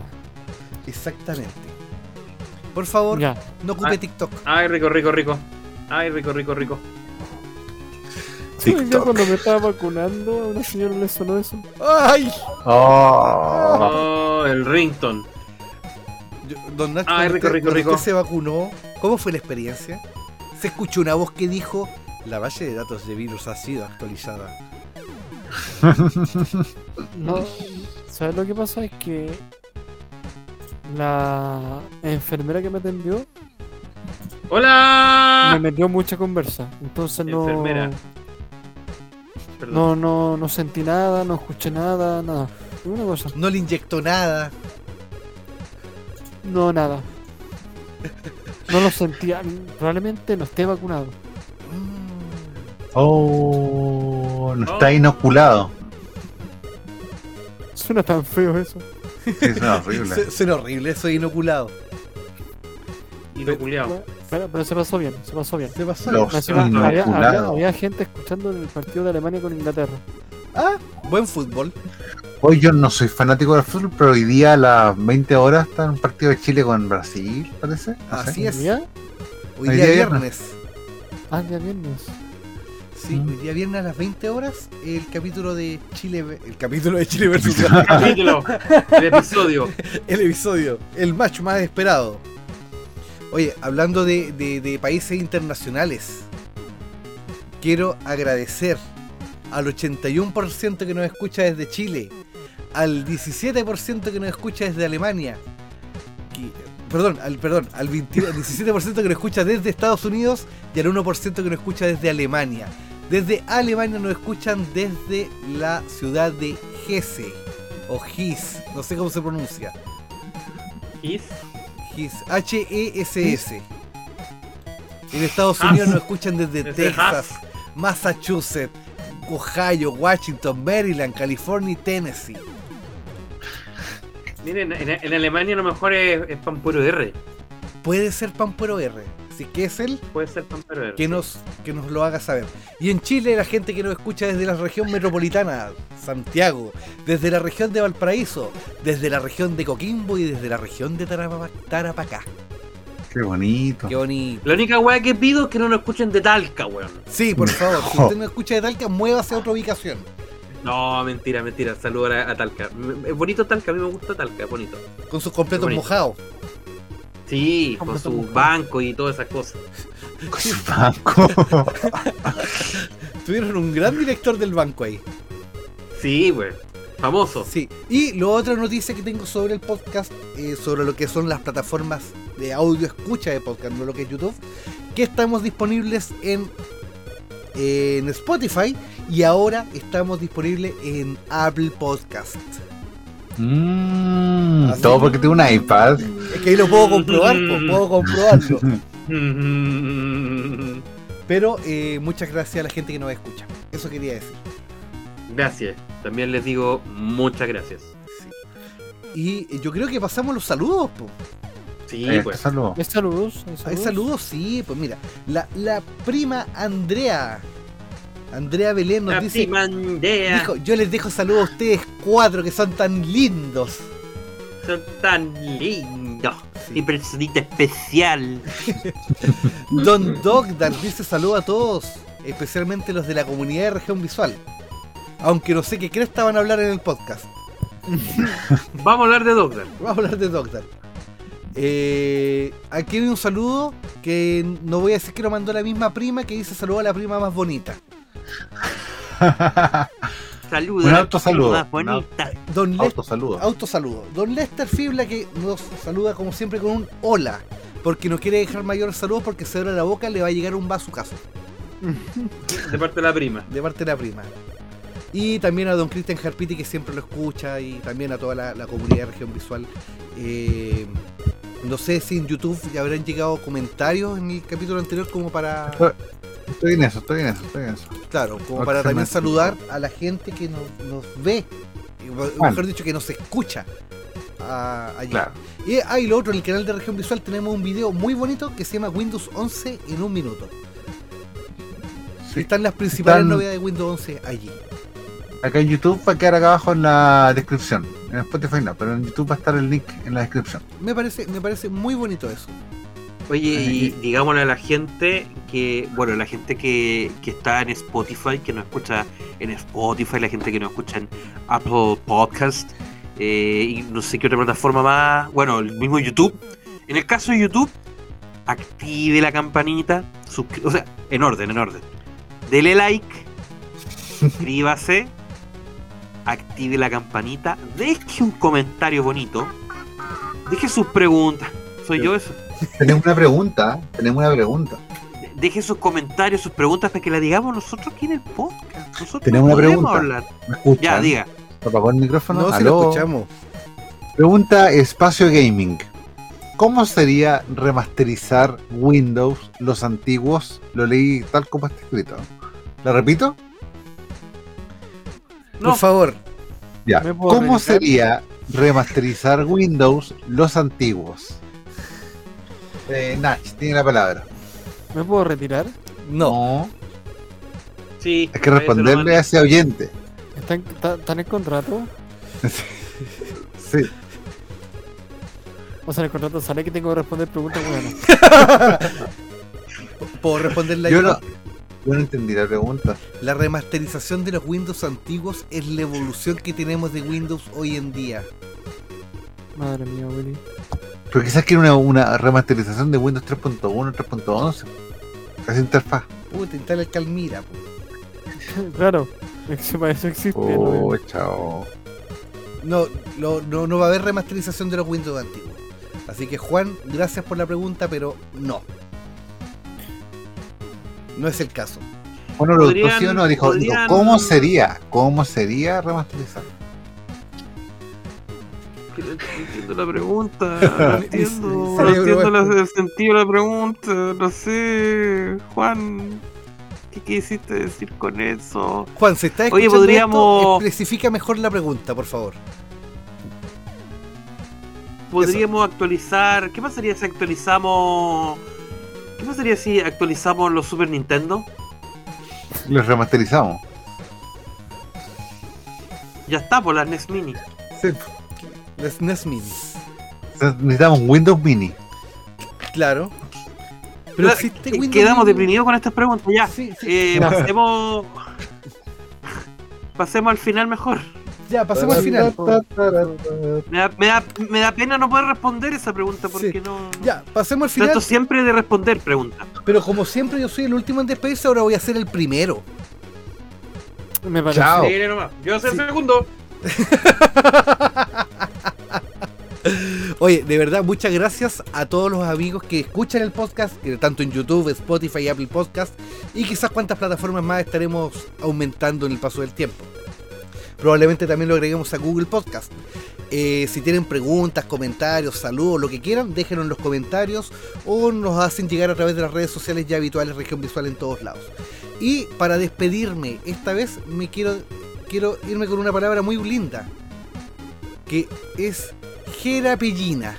Exactamente. Por favor, Ya. no ocupe Ah. TikTok. Ay, rico, rico, rico. Ay, rico, rico, rico. TikTok. cuando me estaba vacunando, a una señora le sonó eso. ¡Ay! Oh. Oh, el rington. Yo- Don Nacho, Ay, rico, rico, rico. usted se vacunó, ¿cómo fue la experiencia? Se escuchó una voz que dijo, la base de datos de virus ha sido actualizada. No, ¿sabes lo que pasa? Es que la enfermera que me atendió me ¡Hola! metió mucha conversa. Entonces no, Enfermera. Perdón. no, no, no sentí nada, no escuché nada, nada. Una cosa, No le inyectó nada. no nada. No lo sentía. Probablemente no esté vacunado. Mm. Oh, no está Oh. inoculado. Suena tan feo eso. Es horrible. Su- Suena horrible, soy inoculado. Inoculeado. Pero, pero se pasó bien, se pasó bien. ¿Qué pasó? Los Encima, había, había- gente escuchando el partido de Alemania con Inglaterra. Ah, buen fútbol. Hoy yo no soy fanático del fútbol, pero hoy día a las 20 horas está un partido de Chile con Brasil, parece. No sé. Así es. Hoy Hoy día día viernes. Ah, ya viernes. Sí, Mm. hoy día viernes a las 20 horas el capítulo de Chile, el capítulo de Chile versus Capítulo. El episodio. el episodio, el match más esperado. Oye, hablando de, países internacionales, quiero agradecer al 81% que nos escucha desde Chile, al 17% que nos escucha desde Alemania, perdón, al, perdón, al 20 al 17% que nos escucha desde Estados Unidos y al 1% que nos escucha desde Alemania. Desde Alemania nos escuchan desde la ciudad de Hesse o His, no sé cómo se pronuncia. Is. H-E-S-S. En Estados. Unidos nos escuchan desde Desde Texas, Massachusetts, Ohio, Washington, Maryland, California y Tennessee. Miren, en, en Alemania a lo mejor es, es Pampuro R. Puede ser Pampero R. Así que es él Puede ser que nos, que nos lo haga saber. Y en Chile, la gente que nos escucha desde la región metropolitana, Santiago, desde la región de Valparaíso, desde la región de Coquimbo y desde la región de Tarapa- Tarapacá. Qué bonito. Qué bonito. La única weá que pido es que no nos escuchen de Talca, weón. Sí, por favor, si usted no escucha de Talca, muévase a otra ubicación. No, mentira, mentira. Saludos a, a Talca. Es bonito Talca, a mí me gusta Talca, es bonito. Con sus completos mojados. Sí, con su banco y todas esas cosas. Con su banco. Tuvieron un gran director del banco ahí. Sí, weón. Famoso. Sí. Y la otra noticia que tengo sobre el podcast, eh, sobre lo que son las plataformas de audio escucha de podcast, no lo que es YouTube, que estamos disponibles en, en Spotify y ahora estamos disponibles en Apple Podcast. Mm, Así. todo porque tengo un iPad. Es que ahí lo puedo comprobar, pues, puedo comprobarlo. Pero eh, muchas gracias a la gente que nos escucha. Eso quería decir. Gracias. También les digo muchas gracias. Y eh, yo creo que pasamos los saludos. Sí, Eh, pues. saludos. ¿Hay saludos? ¿Hay saludos? Sí, pues mira, la, la prima Andrea, Andrea Belén nos La dice, primandea. dijo, yo les dejo saludos a ustedes cuatro que son tan lindos. Son tan lindos. Sí. Mi personita especial. Don Dogdar dice saludos a todos, especialmente los de la comunidad de región visual. Aunque no sé qué cresta van a hablar en el podcast. Vamos a hablar de Doctor. Vamos a hablar de Dogdar. Eh, aquí hay un saludo que no voy a decir que lo mandó la misma prima que dice saludo a la prima más bonita. Saludos. Un autosaludo, bonita. Don Lester Autosaludos. Autosaludo. Don Lester Fibla que nos saluda como siempre con un hola. Porque no quiere dejar mayores saludos porque se abre la boca le va a llegar un vaso a su casa. De parte de la prima. de parte de la prima. Y también a don Cristian Harpiti que siempre lo escucha y también a toda la, la comunidad de región visual. Eh, no sé si en YouTube ya habrán llegado comentarios en el capítulo anterior como para, Estoy en eso, estoy en eso, estoy en eso. claro, como para también saludar a la gente que nos, nos ve, y, o mejor Bueno. dicho que nos escucha allí. Claro. Y hay lo otro, en el canal de región visual tenemos un video muy bonito que se llama Windows 11 en un minuto. Sí. Están las principales Están- novedades de Windows 11 allí. Acá en YouTube va a quedar acá abajo en la descripción. En Spotify no, pero en YouTube va a estar el link en la descripción. Me parece, me parece muy bonito eso. Oye, y digámosle a la gente que, bueno, la gente que, que está en Spotify, que nos escucha en Spotify, la gente que nos escucha en Apple Podcast, eh, y no sé qué otra plataforma más, bueno, el mismo YouTube. En el caso de YouTube, active la campanita, o sea, en orden, en orden. Dele like, suscríbase, active la campanita, deje un comentario bonito, deje sus preguntas. Soy yo eso. Tenemos una pregunta, tenemos una pregunta. Deje sus comentarios, sus preguntas para que la digamos nosotros aquí en el podcast. Nosotros Tenemos una pregunta. hablar. ¿Me? Ya, diga. ¿Se apagó el micrófono? No, lo escuchamos. Pregunta Espacio Gaming. ¿Cómo sería remasterizar Windows los antiguos? Lo leí tal como está escrito. ¿La repito? No, Por favor, Ya. ¿Me puedo ¿Cómo revisar? sería remasterizar Windows los antiguos? Eh, Nach, tiene la palabra. ¿Me puedo retirar? no. sí. Hay que responderle a ese oyente. ¿Están, ta- ¿Están en contrato? Sí. O sea, en el contrato sale que tengo que responder preguntas buenas. Puedo responderle Yo yo. no, yo no entendí la pregunta. La remasterización de los Windows antiguos es la evolución que tenemos de Windows hoy en día. Madre mía, Willy. Pero quizás quiere una, una remasterización de Windows 3.1, 3.11. Esa interfaz. Puta, instala el Calmira. po. claro, que eso existe. Oh, chao. No, lo- no, no va a haber remasterización de los Windows antiguos. Así que Juan, gracias por la pregunta, pero no. No es el caso. Bueno, lo Podrían- doctor sí o no dijo, dijo, podrían- ¿cómo sería? ¿Cómo sería remasterizar? No entiendo la pregunta. No entiendo. No entiendo la- el sentido de la pregunta. No sé. Juan. ¿Qué quisiste decir con eso? Juan, se está Oye, escuchando podríamos- esto, especifica mejor la pregunta, por favor. Podríamos actualizar. ¿Qué pasaría si actualizamos. ¿Qué pasaría si actualizamos los Super Nintendo? Los remasterizamos. Ya está, por las NES Mini. Sí. Las SNES Mini. Necesitamos Windows Mini. Claro. Pero Ya, existe Windows Quedamos Mini. deprimidos con estas preguntas. Ya, Sí, sí. eh, pasemos. Pasemos al final mejor. Ya, pasemos al final. Me da, me da, me da pena no poder responder esa pregunta porque Sí. no. Ya, pasemos al final. Trato siempre de responder preguntas. Pero como siempre yo soy el último en despedirse, ahora voy a ser el primero. Me parece. Chao. Nomás. Yo voy a ser Sí. el segundo. Oye, de verdad, muchas gracias a todos los amigos que escuchan el podcast, que tanto en YouTube, Spotify y Apple Podcast, y quizás cuántas plataformas más estaremos aumentando en el paso del tiempo. Probablemente también lo agreguemos a Google Podcast. Eh, si tienen preguntas, comentarios, saludos, lo que quieran, déjenlo en los comentarios o nos hacen llegar a través de las redes sociales ya habituales, región visual en todos lados. Y para despedirme, esta vez me quiero, quiero irme con una palabra muy linda, que es jerapellina.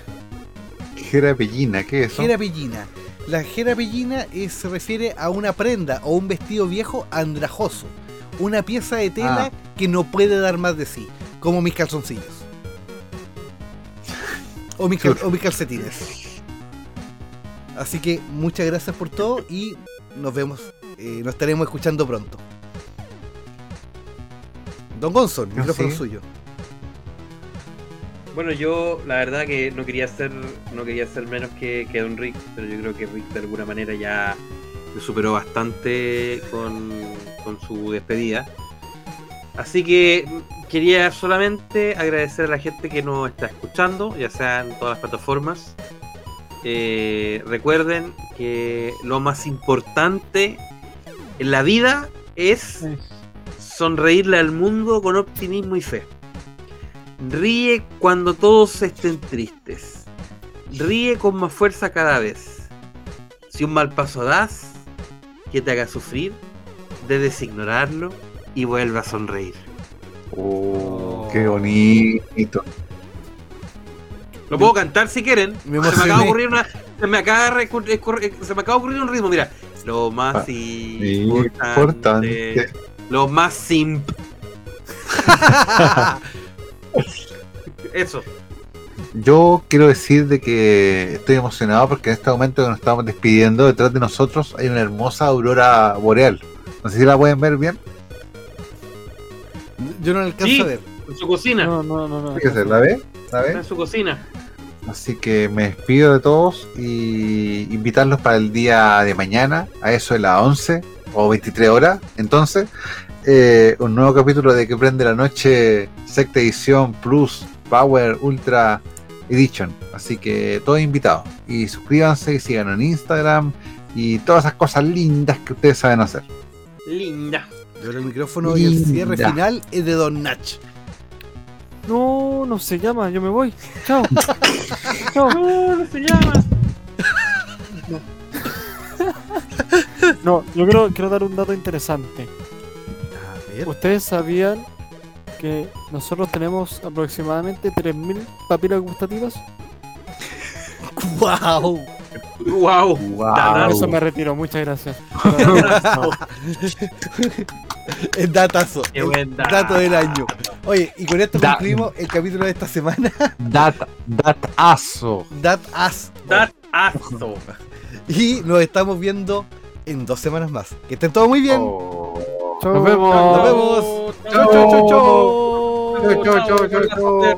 Jerapellina, ¿qué es eso? Jerapellina. La jerapellina es- se refiere a una prenda o un vestido viejo andrajoso. Una pieza de tela Ah. Que no puede dar más de sí, como mis calzoncillos. O mis, cal- o mis calcetines. Así que muchas gracias por todo y nos vemos, eh, nos estaremos escuchando pronto. Don Gonzon, Ah, micrófono sí. suyo. Bueno, yo la verdad que no quería ser, no quería ser menos que, que Don Rick, pero yo creo que Rick de alguna manera ya me superó bastante con, con su despedida. Así que quería solamente agradecer a la gente que nos está escuchando, ya sea en todas las plataformas. Eh, recuerden que lo más importante En la vida es sonreírle al mundo con optimismo y fe. Ríe cuando todos estén tristes. Ríe con más fuerza cada vez. Si un mal paso das, que te haga sufrir, debes ignorarlo y vuelve a sonreír. Oh, qué bonito. Lo puedo cantar si quieren. Me se me acaba de ocurrir una. Se me acaba de, recu- recurrir- se me acaba de ocurrir un ritmo, mira. Lo más Ah, importante. Importante. Lo más simp. Eso. Yo quiero decir de que estoy emocionado porque en este momento que nos estamos despidiendo, detrás de nosotros hay una hermosa aurora boreal. No sé si la pueden ver bien. Yo no la alcanzo Sí. a ver. En su cocina. No, no, no, no. Fíjese, ¿la ve? ¿La Está ve? en su cocina. Así que me despido de todos y invitarlos para el día de mañana, a eso de las 11 o 23 horas. Entonces, eh, un nuevo capítulo de Que Prende la Noche, Secta Edición Plus, Power Ultra Edition. Así que todos invitados. Y suscríbanse y sigan en Instagram y todas esas cosas lindas que ustedes saben hacer. Linda. Yo el micrófono y el cierre final es de Don Nach. No, no se llama, yo me voy. Chao. Chao. No, no se llama. No, yo quiero, quiero dar un dato interesante. A ver. ¿Ustedes sabían que nosotros tenemos aproximadamente 3.000 papilas gustativas? ¡Wow! Wow. Wow. Datazo. Eso me retiro, muchas gracias. Es datazo. Qué el buen dato. dato del año. Oye, y con esto Da- concluimos el capítulo de esta semana. Dat, datazo. Datazo. Datazo. Y nos estamos viendo en dos semanas más. Que estén todos muy bien. Oh. Nos vemos. Nos vemos. Chau, chau, chau, chau. Chau, chau, chau, chau, chau.